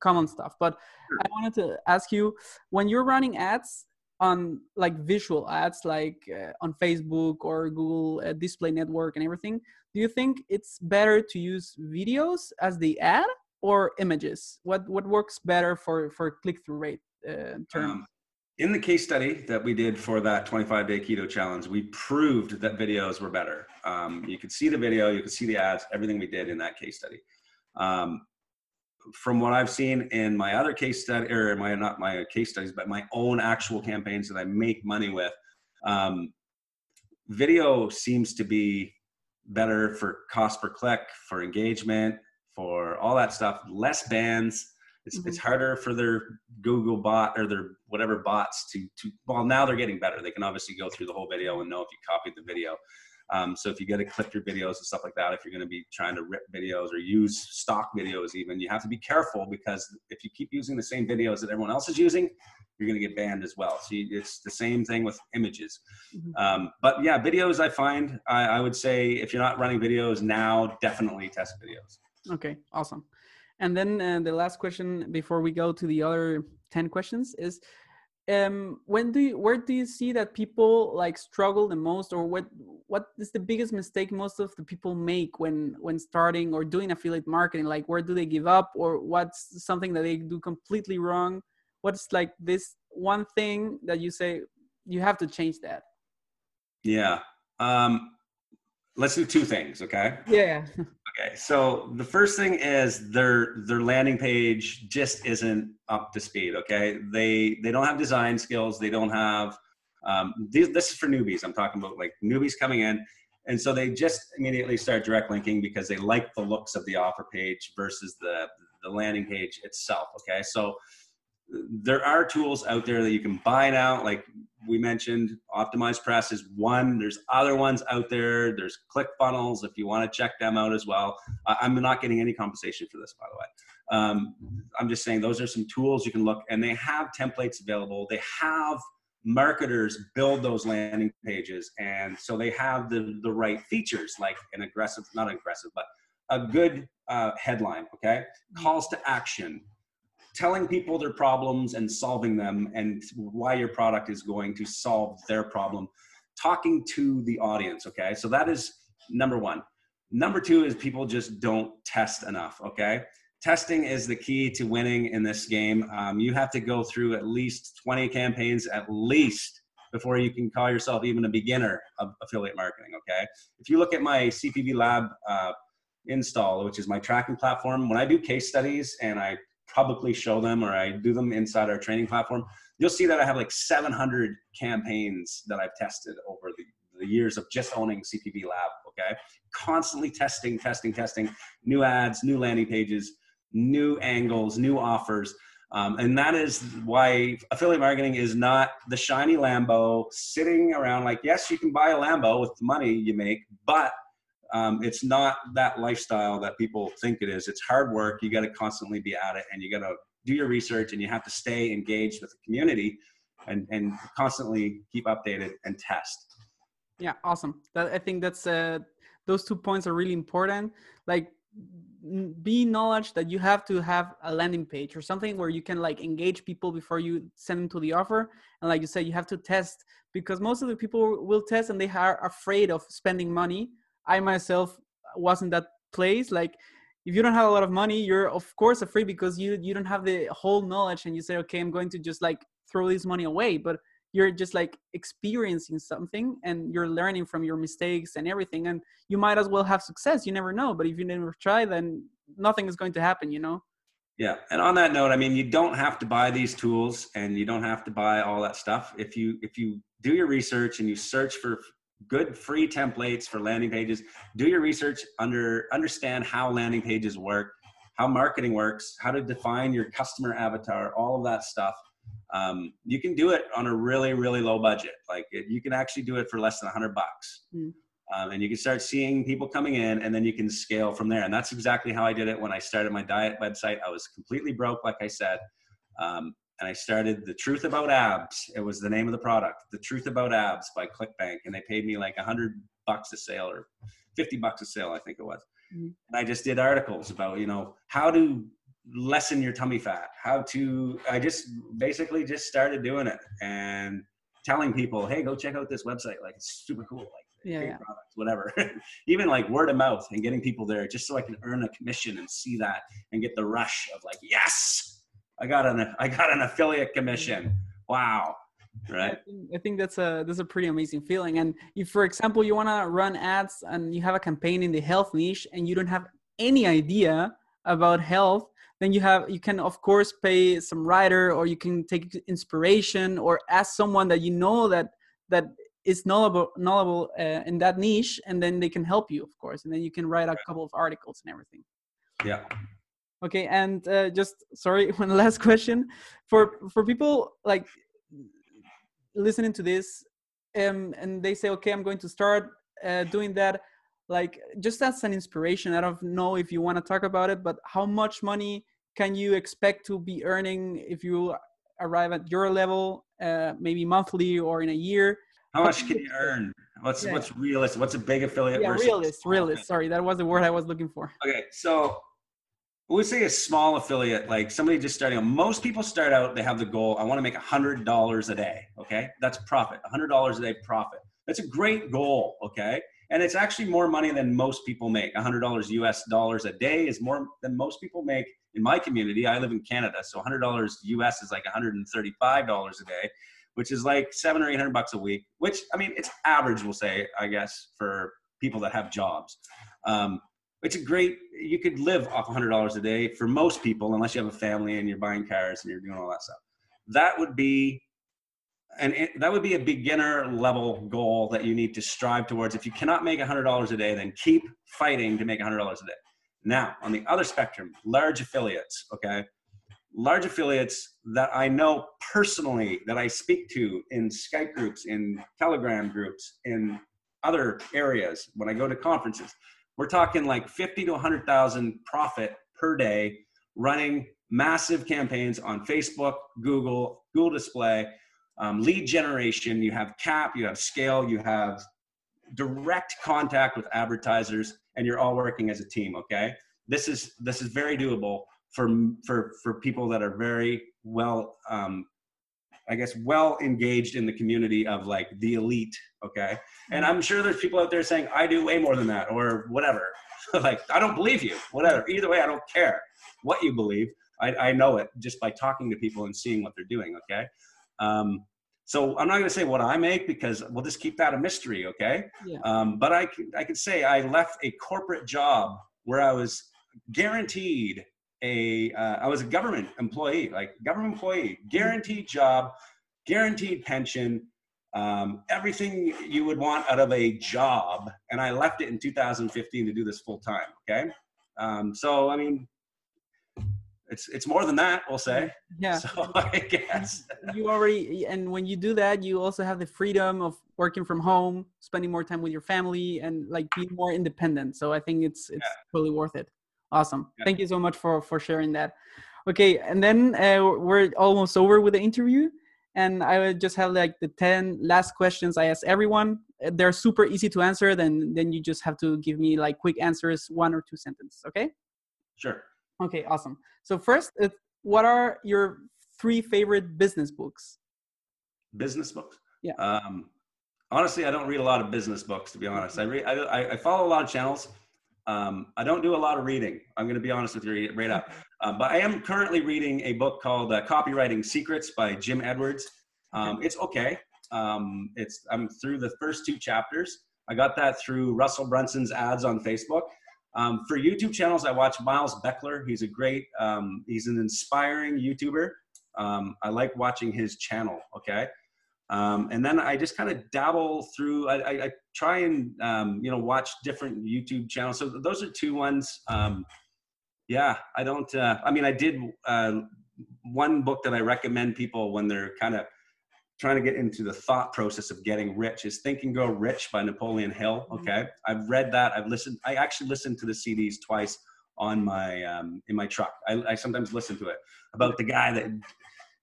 common stuff. But i wanted to ask you when you're running ads on like visual ads like uh, on facebook or google uh, display network and everything do you think it's better to use videos as the ad or images? What what works better for for click-through rate uh, terms? um, in the case study that we did for that 25 day keto challenge, we proved that videos were better. Um, you could see the video, you could see the ads, everything we did in that case study. Um, from what I've seen in my other case study, or my not my case studies, but my own actual campaigns that I make money with, um, video seems to be better for cost per click, for engagement, for all that stuff. Less bands, it's, mm-hmm. it's harder for their Google bot or their whatever bots to, to, well, now they're getting better. They can obviously go through the whole video and know if you copied the video. Um, so if you get to clip your videos and stuff like that, if you're going to be trying to rip videos or use stock videos, even you have to be careful because if you keep using the same videos that everyone else is using, you're going to get banned as well. So it's the same thing with images. Mm-hmm. Um, but yeah, videos I find I, I would say if you're not running videos now, definitely test videos. Okay, awesome. And then uh, the last question before we go to the other 10 questions is um when do you where do you see that people like struggle the most or what what is the biggest mistake most of the people make when when starting or doing affiliate marketing? Like where do they give up or what's something that they do completely wrong? What's like this one thing that you say you have to change that? Yeah um let's do two things okay yeah Okay, so the first thing is their their landing page just isn't up to speed. Okay, they they don't have design skills. They don't have um, these, this is for newbies. I'm talking about like newbies coming in, and so they just immediately start direct linking because they like the looks of the offer page versus the the landing page itself. Okay, so there are tools out there that you can buy now. Like we mentioned, OptimizePress is one. There's other ones out there. There's ClickFunnels if you want to check them out as well. I'm not getting any compensation for this, by the way. Um, I'm just saying those are some tools you can look, and they have templates available. They have marketers build those landing pages, and so they have the the right features, like an aggressive, not aggressive, but a good uh, headline. Okay, calls to action telling people their problems and solving them and why your product is going to solve their problem. Talking to the audience okay? So that is number one. Number two is people just don't test enough okay? Testing is the key to winning in this game. Um, you have to go through at least 20 campaigns at least before you can call yourself even a beginner of affiliate marketing okay? If you look at my cpv lab uh, install which is my tracking platform when i do case studies and i publicly show them or I do them inside our training platform, you'll see that I have like 700 campaigns that I've tested over the, the years of just owning CPV Lab. Okay, constantly testing, testing, testing new ads, new landing pages, new angles, new offers. Um, and that is why affiliate marketing is not the shiny Lambo sitting around like, yes, you can buy a Lambo with the money you make, but um, it's not that lifestyle that people think it is. It's hard work. You got to constantly be at it and you got to do your research and you have to stay engaged with the community and, and constantly keep updated and test. Yeah, awesome. That, I think that's uh, those two points are really important. Like be knowledge that you have to have a landing page or something where you can like engage people before you send them to the offer and like you said you have to test because most of the people will test and they are afraid of spending money i myself wasn't that place like if you don't have a lot of money you're of course afraid because you you don't have the whole knowledge and you say okay i'm going to just like throw this money away but you're just like experiencing something and you're learning from your mistakes and everything and you might as well have success you never know but if you never try then nothing is going to happen you know? Yeah and on that note i mean you don't have to buy these tools and you don't have to buy all that stuff. If you if you do your research and you search for good free templates for landing pages. Do your research under understand how landing pages work how marketing works how to define your customer avatar all of that stuff. Um, you can do it on a really really low budget. Like it, you can actually do it for less than 100 bucks. Mm. um, and you can start seeing people coming in and then you can scale from there. And that's exactly how i did it when i started my diet website. I was completely broke like i said. Um, and i started the truth about abs it was the name of the product the truth about abs by clickbank and they paid me like 100 bucks a sale or 50 bucks a sale i think it was mm. and i just did articles about you know how to lessen your tummy fat, how to, I just basically just started doing it and telling people, hey, go check out this website. Like it's super cool. Like yeah, yeah. products, whatever. Even like word of mouth and getting people there just so I can earn a commission and see that and get the rush of like, yes, I got an, I got an affiliate commission. Wow. Right. I think, that's a that's a pretty amazing feeling. And if, for example, you want to run ads and you have a campaign in the health niche and you don't have any idea about health, then you have you can of course pay some writer or you can take inspiration or ask someone that you know that that is knowledgeable knowledgeable uh, in that niche and then they can help you of course and then you can write a couple of articles and everything yeah okay and uh, just sorry one last question. For for people like listening to this um, and they say okay i'm going to start uh, doing that like just as an inspiration i don't know if you want to talk about it but how much money can you expect to be earning if you arrive at your level uh, maybe monthly or in a year? How much can you earn? What's yeah. what's realistic what's a big affiliate yeah realist realist sorry that was the word i was looking for. Okay so we say a small affiliate like somebody just starting out most people start out they have the goal i want to make a hundred dollars a day okay that's profit a hundred dollars a day profit that's a great goal okay and it's actually more money than most people make. $100 US dollars a day is more than most people make in my community. I live in Canada, so $100 US is like $135 a day, which is like seven or 800 bucks a week, which I mean, it's average, we'll say, I guess, for people that have jobs. Um, it's a great, you could live off $100 a day for most people, unless you have a family and you're buying cars and you're doing all that stuff. That would be and that would be a beginner level goal that you need to strive towards. If you cannot make $100 a day, then keep fighting to make $100 a day. Now, on the other spectrum, large affiliates, okay? Large affiliates that I know personally, that I speak to in Skype groups, in Telegram groups, in other areas when I go to conferences, we're talking like 50 to 100,000 profit per day running massive campaigns on Facebook, Google, Google Display, um, lead generation, you have cap, you have scale, you have direct contact with advertisers, and you're all working as a team. Okay, this is this is very doable for for for people that are very well, um, I guess, well engaged in the community of like the elite. Okay, and I'm sure there's people out there saying I do way more than that or whatever. like I don't believe you. Whatever. Either way, I don't care what you believe. I, I know it just by talking to people and seeing what they're doing. Okay. Um, so I'm not going to say what I make because we'll just keep that a mystery, okay? Yeah. Um, but I, I could say I left a corporate job where I was guaranteed a uh, I was a government employee, like government employee, guaranteed job, guaranteed pension, um, everything you would want out of a job. And I left it in 2015 to do this full time. Okay. Um, so, I mean, it's, it's more than that, we'll say. Yeah. So I guess you already, and when you do that, you also have the freedom of working from home, spending more time with your family and like being more independent. So I think it's, it's yeah. totally worth it. Awesome. Yeah. Thank you so much for, for sharing that. Okay. And then uh, we're almost over with the interview and I would just have like the 10 last questions I ask everyone. They're super easy to answer. Then, then you just have to give me like quick answers, one or two sentences. Okay. Sure. Okay. Awesome. So first, what are your three favorite business books? Business books. Yeah. Um, honestly, I don't read a lot of business books, to be honest. I read, I, I follow a lot of channels. Um, I don't do a lot of reading. I'm going to be honest with you right up. Uh, but I am currently reading a book called uh, Copywriting Secrets by Jim Edwards. Um, it's okay. Um, it's I'm through the first two chapters. I got that through Russell Brunson's ads on Facebook. Um, for YouTube channels, I watch Miles Beckler. He's a great, um, he's an inspiring YouTuber. Um, I like watching his channel. Okay. Um, and then I just kind of dabble through. I, I, I try and um, you know watch different YouTube channels. So those are two ones. Um, yeah, I don't. Uh, I mean, I did uh, one book that I recommend people when they're kind of trying to get into the thought process of getting rich is Think and Grow Rich by Napoleon Hill. Mm-hmm. Okay, I've read that. I've listened. I actually listened to the CDs twice on my um, in my truck. I, I sometimes listen to it about the guy that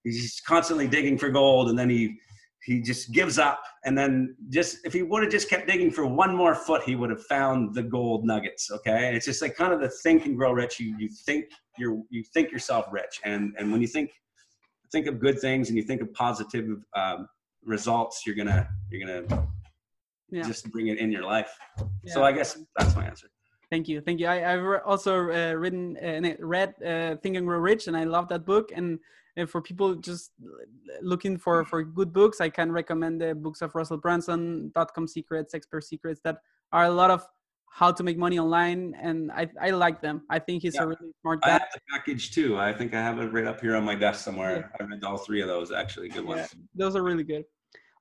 he's constantly digging for gold and then he he just gives up and then just if he would have just kept digging for one more foot he would have found the gold nuggets okay it's just like kind of the think and grow rich you you think you're you think yourself rich and and when you think think of good things and you think of positive um, results you're gonna you're gonna yeah. just bring it in your life yeah. so i guess that's my answer Thank you, thank you. I, I've also uh, written and uh, read uh, Think and Grow Rich, and I love that book. And and for people just uh, looking for for good books i can recommend the books of russell brunson dot-com secrets expert secrets that are a lot of how to make money online and i i like them. I think he's yeah. a really smart guy. i have the package too. I think i have it right up here on my desk somewhere. Yeah. i read all three of those actually good ones. Yeah, those are really good.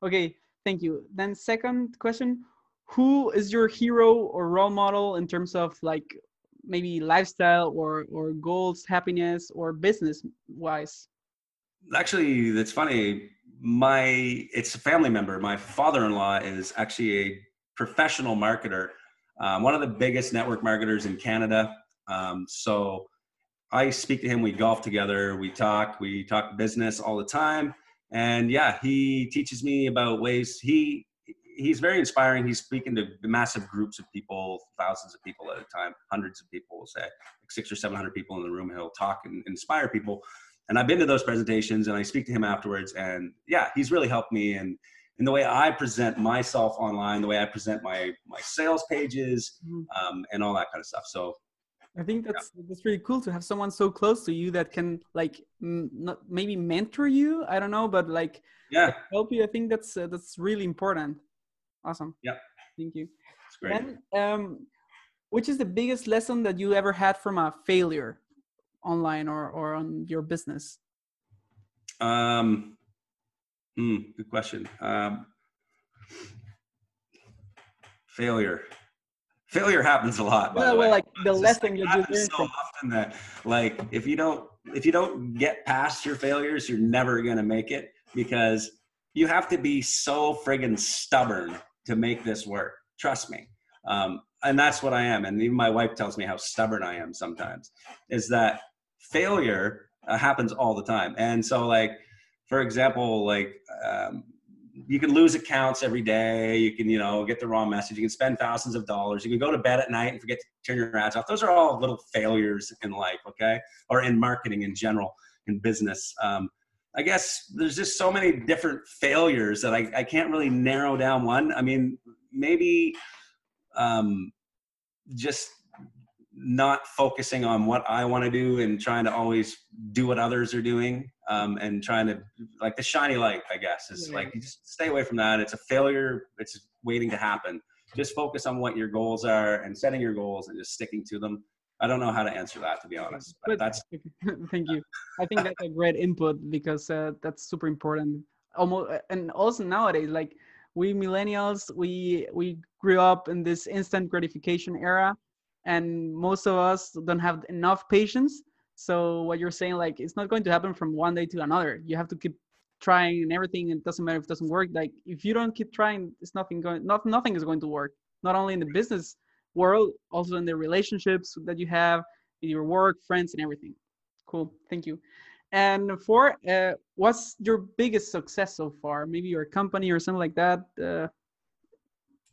Okay thank you. Then second question who is your hero or role model in terms of like maybe lifestyle or or goals happiness or business wise actually, that's funny. My it's a family member. My father-in-law is actually a professional marketer, um, one of the biggest network marketers in Canada. Um, so I speak to him. We golf together. We talk. We talk business all the time. And yeah, he teaches me about ways. He he's very inspiring. He's speaking to massive groups of people, thousands of people at a time, hundreds of people. We'll say like six or seven hundred people in the room. He'll talk and inspire people and I've been to those presentations and I speak to him afterwards. And yeah, he's really helped me and in the way I present myself online, the way I present my, my sales pages mm-hmm. um, and all that kind of stuff. So I think that's yeah. that's really cool to have someone so close to you that can like m- not maybe mentor you. I don't know, but like yeah, help you. I think that's uh, that's really important. Awesome. Yeah. Thank you. That's great. And um, which is the biggest lesson that you ever had from a failure? Online or or on your business? Um, hmm, good question. Um, failure. Failure happens a lot. Well, well like the lesson you do so often that, like, if you don't if you don't get past your failures, you're never gonna make it because you have to be so friggin' stubborn to make this work. Trust me. Um, and that's what I am. And even my wife tells me how stubborn I am sometimes. Is that failure uh, happens all the time. And so, like, for example, like, um, you can lose accounts every day. You can, you know, get the wrong message. You can spend thousands of dollars. You can go to bed at night and forget to turn your ads off. Those are all little failures in life, okay, or in marketing in general, in business. Um, I guess there's just so many different failures that I, I can't really narrow down one. I mean, maybe um, just not focusing on what I want to do and trying to always do what others are doing um, and trying to like the shiny light, I guess, is yeah. like just stay away from that. It's a failure. It's waiting to happen. Just focus on what your goals are and setting your goals and just sticking to them. I don't know how to answer that to be honest. But, but that's thank you. I think that's a great input because uh, that's super important. Almost and also nowadays, like we millennials, we we grew up in this instant gratification era, and most of us don't have enough patience. So what you're saying, like, it's not going to happen from one day to another. You have to keep trying and everything. It doesn't matter if it doesn't work. Like if you don't keep trying, it's nothing going. Not nothing is going to work. Not only in the business world, also in the relationships that you have, in your work, friends, and everything. Cool. Thank you. And for uh, what's your biggest success so far? Maybe your company or something like that. Uh,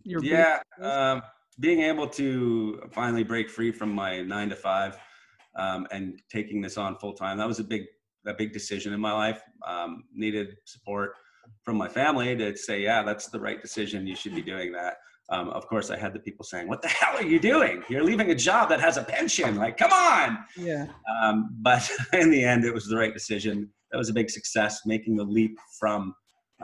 your yeah, um, being able to finally break free from my nine to five um, and taking this on full time. That was a big a big decision in my life. Um, needed support from my family to say, yeah, that's the right decision. You should be doing that. Um, of course, I had the people saying, "What the hell are you doing? You're leaving a job that has a pension. Like, come on!" Yeah. Um, but in the end, it was the right decision. That was a big success, making the leap from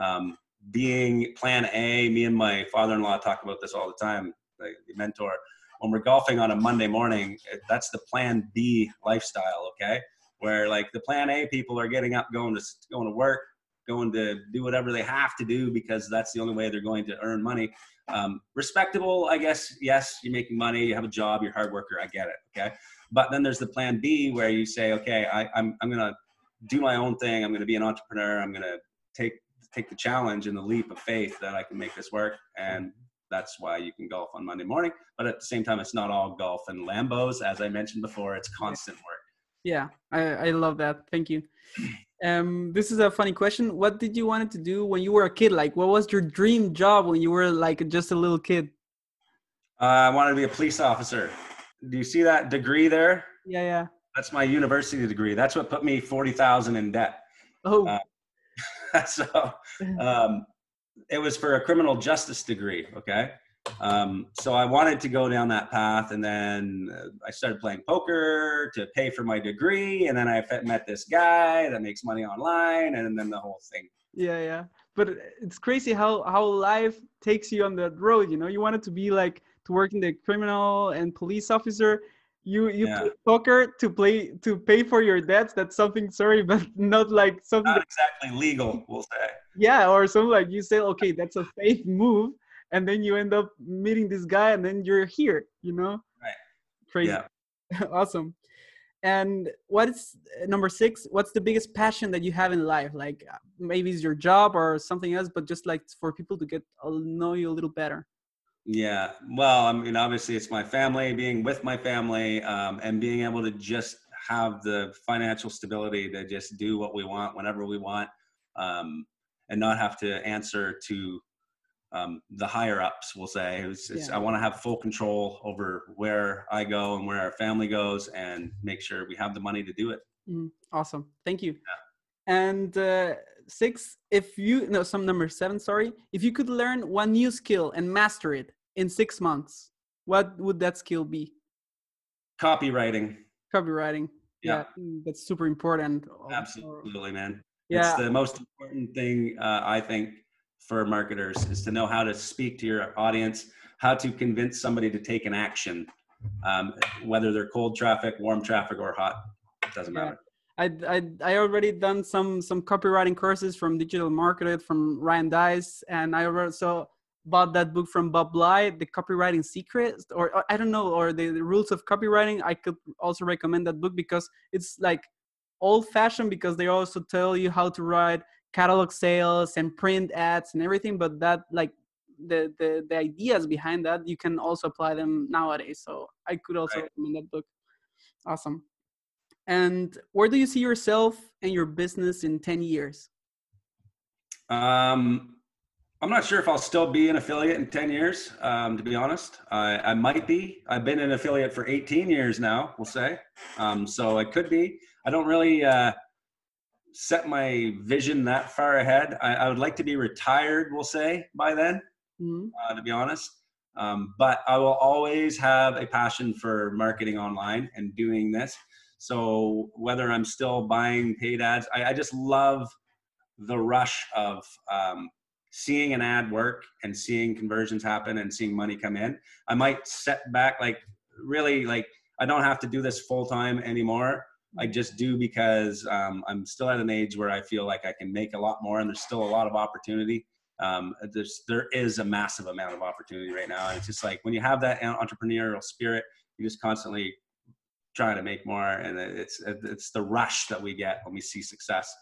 um, being Plan A. Me and my father-in-law talk about this all the time. The, the mentor, when we're golfing on a Monday morning, that's the Plan B lifestyle. Okay, where like the Plan A people are getting up, going to going to work, going to do whatever they have to do because that's the only way they're going to earn money um, respectable, I guess. Yes, you're making money, you have a job, you're a hard worker. I get it. Okay. But then there's the plan B where you say, okay, I, I'm, I'm going to do my own thing. I'm to be an entrepreneur. I'm to take, take the challenge and the leap of faith that I can make this work. And that's why you can golf on Monday morning. But at the same time, it's not all golf and Lambos. As I mentioned before, it's constant work. Yeah, I, I love that. Thank you. Um, this is a funny question. What did you wanted to do when you were a kid? Like, what was your dream job when you were like just a little kid? Uh, I wanted to be a police officer. Do you see that degree there? Yeah, yeah. That's my university degree. That's what put me forty thousand in debt. Oh. Uh, so, um, it was for a criminal justice degree. Okay. Um, so I wanted to go down that path, and then uh, I started playing poker to pay for my degree, and then I met this guy that makes money online, and then the whole thing. Yeah, yeah. But it's crazy how how life takes you on that road. You know, you wanted to be like to work in the criminal and police officer. You you yeah. play poker to play to pay for your debts. That's something sorry, but not like something not exactly legal. We'll say. Yeah, or something like you say, okay, that's a safe move and then you end up meeting this guy and then you're here you know right crazy yeah. awesome and what's uh, number six what's the biggest passion that you have in life like uh, maybe it's your job or something else but just like for people to get uh, know you a little better yeah well i mean obviously it's my family being with my family um, and being able to just have the financial stability to just do what we want whenever we want um, and not have to answer to um, the higher ups We'll say it's, it's, yeah. i want to have full control over where i go and where our family goes and make sure we have the money to do it mm, awesome thank you yeah. and uh, six if you no some number seven sorry if you could learn one new skill and master it in six months what would that skill be copywriting copywriting yeah, yeah mm, that's super important absolutely man yeah it's the most important thing uh, i think for marketers is to know how to speak to your audience, how to convince somebody to take an action, um, whether they're cold traffic, warm traffic, or hot. It doesn't yeah. matter. I, I I already done some some copywriting courses from Digital Marketer from Ryan Deiss, and I also bought that book from Bob Bly, The Copywriting Secrets, or, or I don't know, or the, the Rules of Copywriting. I could also recommend that book because it's like old fashioned because they also tell you how to write catalog sales and print ads and everything but that like the, the the ideas behind that you can also apply them nowadays so i could also right. recommend that book awesome and where do you see yourself and your business in 10 years um i'm not sure if i'll still be an affiliate in 10 years um, to be honest I, I might be i've been an affiliate for 18 years now we'll say um, so i could be i don't really uh, set my vision that far ahead. I, I would like to be retired, we'll say, by then, mm-hmm. uh, to be honest. Um, but I will always have a passion for marketing online and doing this. So whether I'm still buying paid ads, I, I just love the rush of um, seeing an ad work and seeing conversions happen and seeing money come in. I might set back, like really, like I don't have to do this full time anymore. I just do because um, I'm still at an age where I feel like I can make a lot more, and there's still a lot of opportunity. Um, there's there is a massive amount of opportunity right now, and it's just like when you have that entrepreneurial spirit, you just constantly trying to make more, and it's it's the rush that we get when we see success.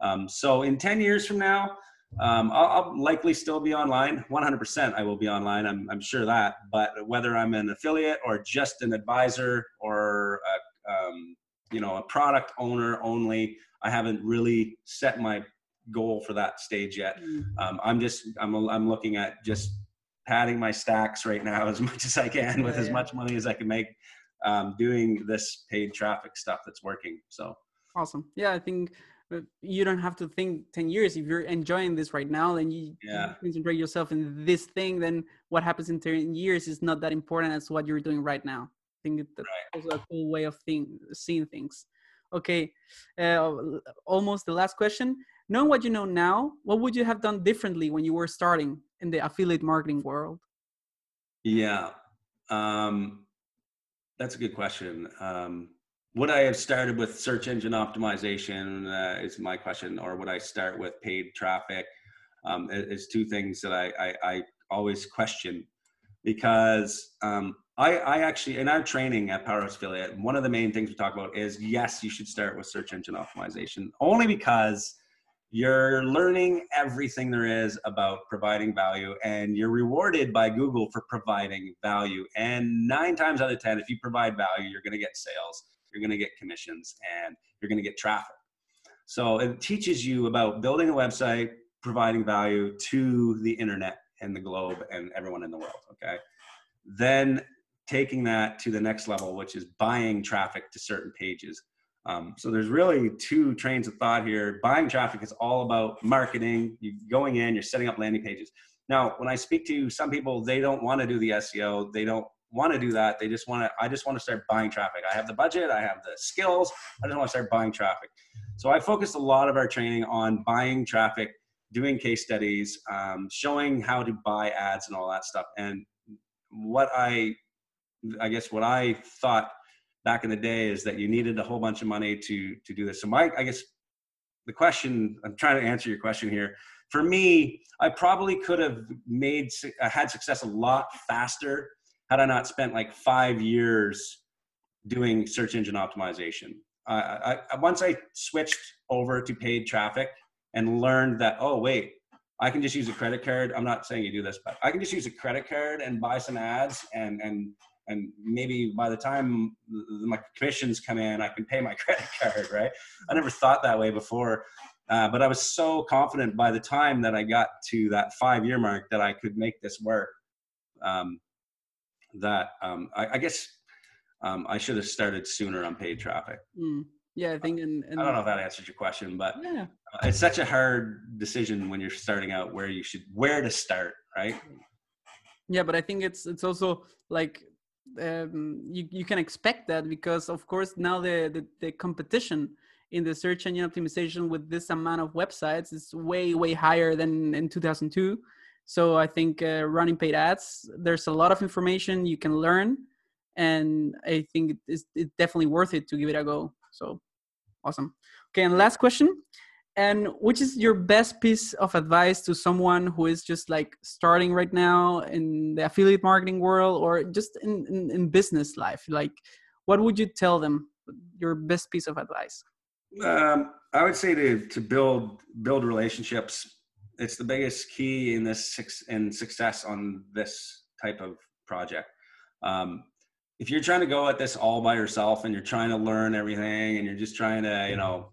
Um, so in 10 years from now, um, I'll, I'll, likely still be online. 100% I will be online. I'm, I'm sure that. But whether I'm an affiliate or just an advisor or a, um, you know, a product owner only. I haven't really set my goal for that stage yet. Mm. Um, I'm just I'm I'm looking at just padding my stacks right now as much as I can with yeah, as much money as I can make, um, doing this paid traffic stuff that's working. So awesome. Yeah, I think uh, you don't have to think 10 years if you're enjoying this right now then you, yeah. you concentrate yourself in this thing then what happens in 10 years is not that important as what you're doing right now i think that's right. also a cool way of think, seeing things. Okay, uh, almost the last question. Knowing what you know now, what would you have done differently when you were starting in the affiliate marketing world? Yeah, um, that's a good question. Um, would I have started with search engine optimization? Uh, is my question, or would I start with paid traffic? Um, is two things that I, I, I always question because um, I, I actually in our training at Powerhouse Affiliate, one of the main things we talk about is yes, you should start with search engine optimization, only because you're learning everything there is about providing value and you're rewarded by Google for providing value. And nine times out of 10, if you provide value, you're going to get sales, you're going to get commissions, and you're going to get traffic. So it teaches you about building a website, providing value to the internet and the globe and everyone in the world. Okay. Then taking that to the next level, which is buying traffic to certain pages. Um, so there's really two trains of thought here. Buying traffic is all about marketing. You're going in, you're setting up landing pages. Now, when I speak to some people, they don't want to do the SEO. They don't want to do that. They just want to. I just want to start buying traffic. I have the budget. I have the skills. I just want to start buying traffic. So I focused a lot of our training on buying traffic, doing case studies, um, showing how to buy ads and all that stuff. And what I I guess what I thought back in the day is that you needed a whole bunch of money to to do this. So my I guess the question I'm trying to answer your question here. For me, I probably could have made uh, had success a lot faster had I not spent like five years doing search engine optimization. I, I, once I switched over to paid traffic and learned that oh wait I can just use a credit card. I'm not saying you do this, but I can just use a credit card and buy some ads and and and maybe by the time my commissions come in, I can pay my credit card, right? I never thought that way before. Uh, but I was so confident by the time that I got to that five year mark that I could make this work. Um, that um, I, I, guess um, I should have started sooner on paid traffic. Mm. Yeah, I think. In, in, I don't know if that answers your question, but yeah. Uh, it's such a hard decision when you're starting out where you should where to start, right? Yeah, but I think it's it's also like um, you, you can expect that because of course now the, the, the competition in the search engine optimization with this amount of websites is way way higher than in 2002 so i think uh, running paid ads there's a lot of information you can learn and i think it's, it's definitely worth it to give it a go. So awesome. Okay and last question and which is your best piece of advice to someone who is just like starting right now in the affiliate marketing world or just in, in, in business life? Like what would you tell them your best piece of advice? Um, i would say to, to build build relationships. It's the biggest key in this in success on this type of project. Um, if you're trying to go at this all by yourself and you're trying to learn everything and you're just trying to you know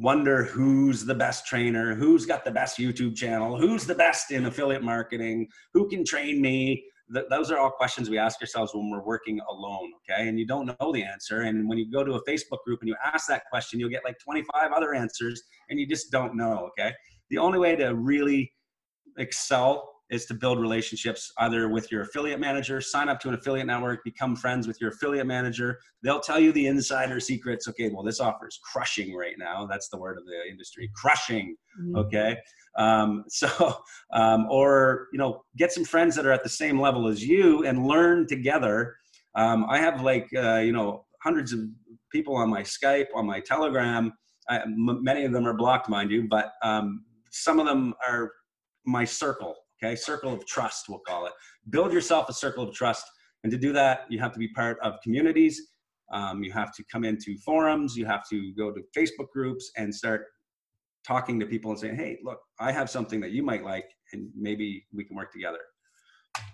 wonder who's the best trainer, who's got the best YouTube channel, who's the best in affiliate marketing, who can train me. Th- those are all questions we ask ourselves when we're working alone, okay? And you don't know the answer. And when you go to a Facebook group and you ask that question, you'll get like 25 other answers and you just don't know, okay? The only way to really excel is to build relationships either with your affiliate manager, sign up to an affiliate network, become friends with your affiliate manager. They'll tell you the insider secrets. Okay, well, this offer is crushing right now. That's the word of the industry, crushing. Mm-hmm. Okay, um, so um, or you know, get some friends that are at the same level as you and learn together. Um, I have like uh, you know hundreds of people on my Skype, on my Telegram. I, m- many of them are blocked, mind you, but um, some of them are my circle. Okay, circle of trust, we'll call it. Build yourself a circle of trust, and to do that, you have to be part of communities. Um, you have to come into forums. You have to go to Facebook groups and start talking to people and saying, "Hey, look, I have something that you might like, and maybe we can work together."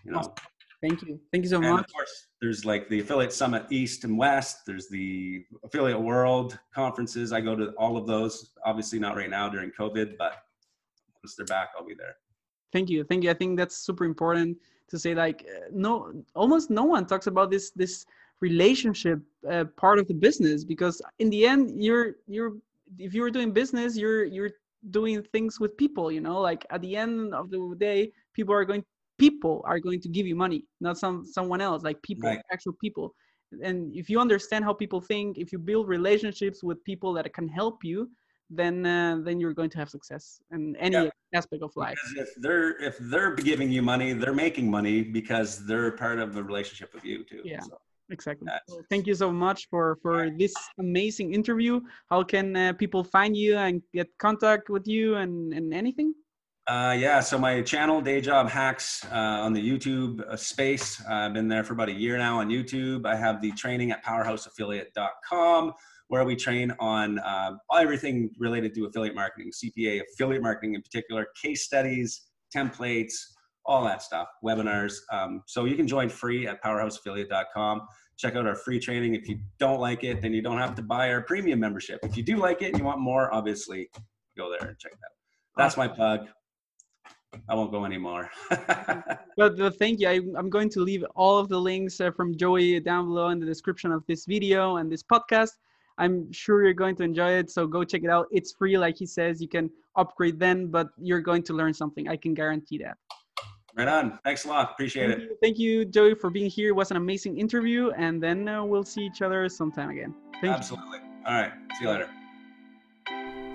You know. Thank you. Thank you so And much. of course, there's like the affiliate summit east and west. There's the affiliate world conferences. I go to all of those. Obviously, not right now during COVID, but once they're back, I'll be there. Thank you. Thank you. I think that's super important to say like uh, no almost no one talks about this this relationship uh, part of the business because in the end you're you're if you're doing business you're you're doing things with people you know like at the end of the day people are going people are going to give you money not some someone else like people Right. actual people and if you understand how people think if you build relationships with people that can help you then uh, then you're going to have success in any Yeah. aspect of life Because if they're if they're giving you money, they're making money because they're part of the relationship with you too. Yeah. So, exactly thank you so much for for this amazing interview how can uh, people find you and get contact with you and and anything Uh, yeah, so my channel, Day Job Hacks, uh, on the YouTube uh, space. I've been there for about a year now on YouTube. I have the training at powerhouseaffiliate.com where we train on uh, everything related to affiliate marketing, CPA, affiliate marketing in particular, case studies, templates, all that stuff, webinars. Um, so you can join free at powerhouseaffiliate.com. Check out our free training. If you don't like it, then you don't have to buy our premium membership. If you do like it and you want more, obviously, go there and check that out. That's my plug. I won't go anymore. but, but thank you I, i'm going to leave all of the links uh, from joey down below in the description of this video and this podcast i'm sure you're going to enjoy it so go check it out it's free like he says you can upgrade then but you're going to learn something i can guarantee that right on. Thanks a lot. Appreciate thank it. you, thank you joey for being here it was an amazing interview and then uh, we'll see each other sometime again thank you Absolutely. All right. See you later.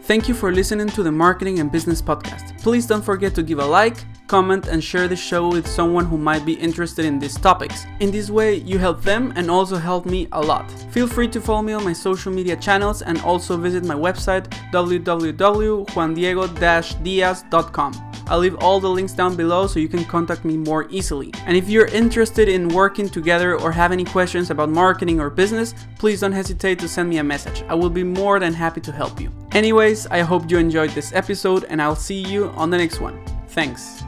Thank you for listening to the Marketing and Business Podcast. Please don't forget to give a like, comment, and share the show with someone who might be interested in these topics. In this way, you help them and also help me a lot. Feel free to follow me on my social media channels and also visit my website www.juandiego-diaz.com. I'll leave all the links down below so you can contact me more easily. And if you're interested in working together or have any questions about marketing or business, please don't hesitate to send me a message. I will be more than happy to help you. Anyways, I hope you enjoyed this episode and I'll see you on the next one. Thanks.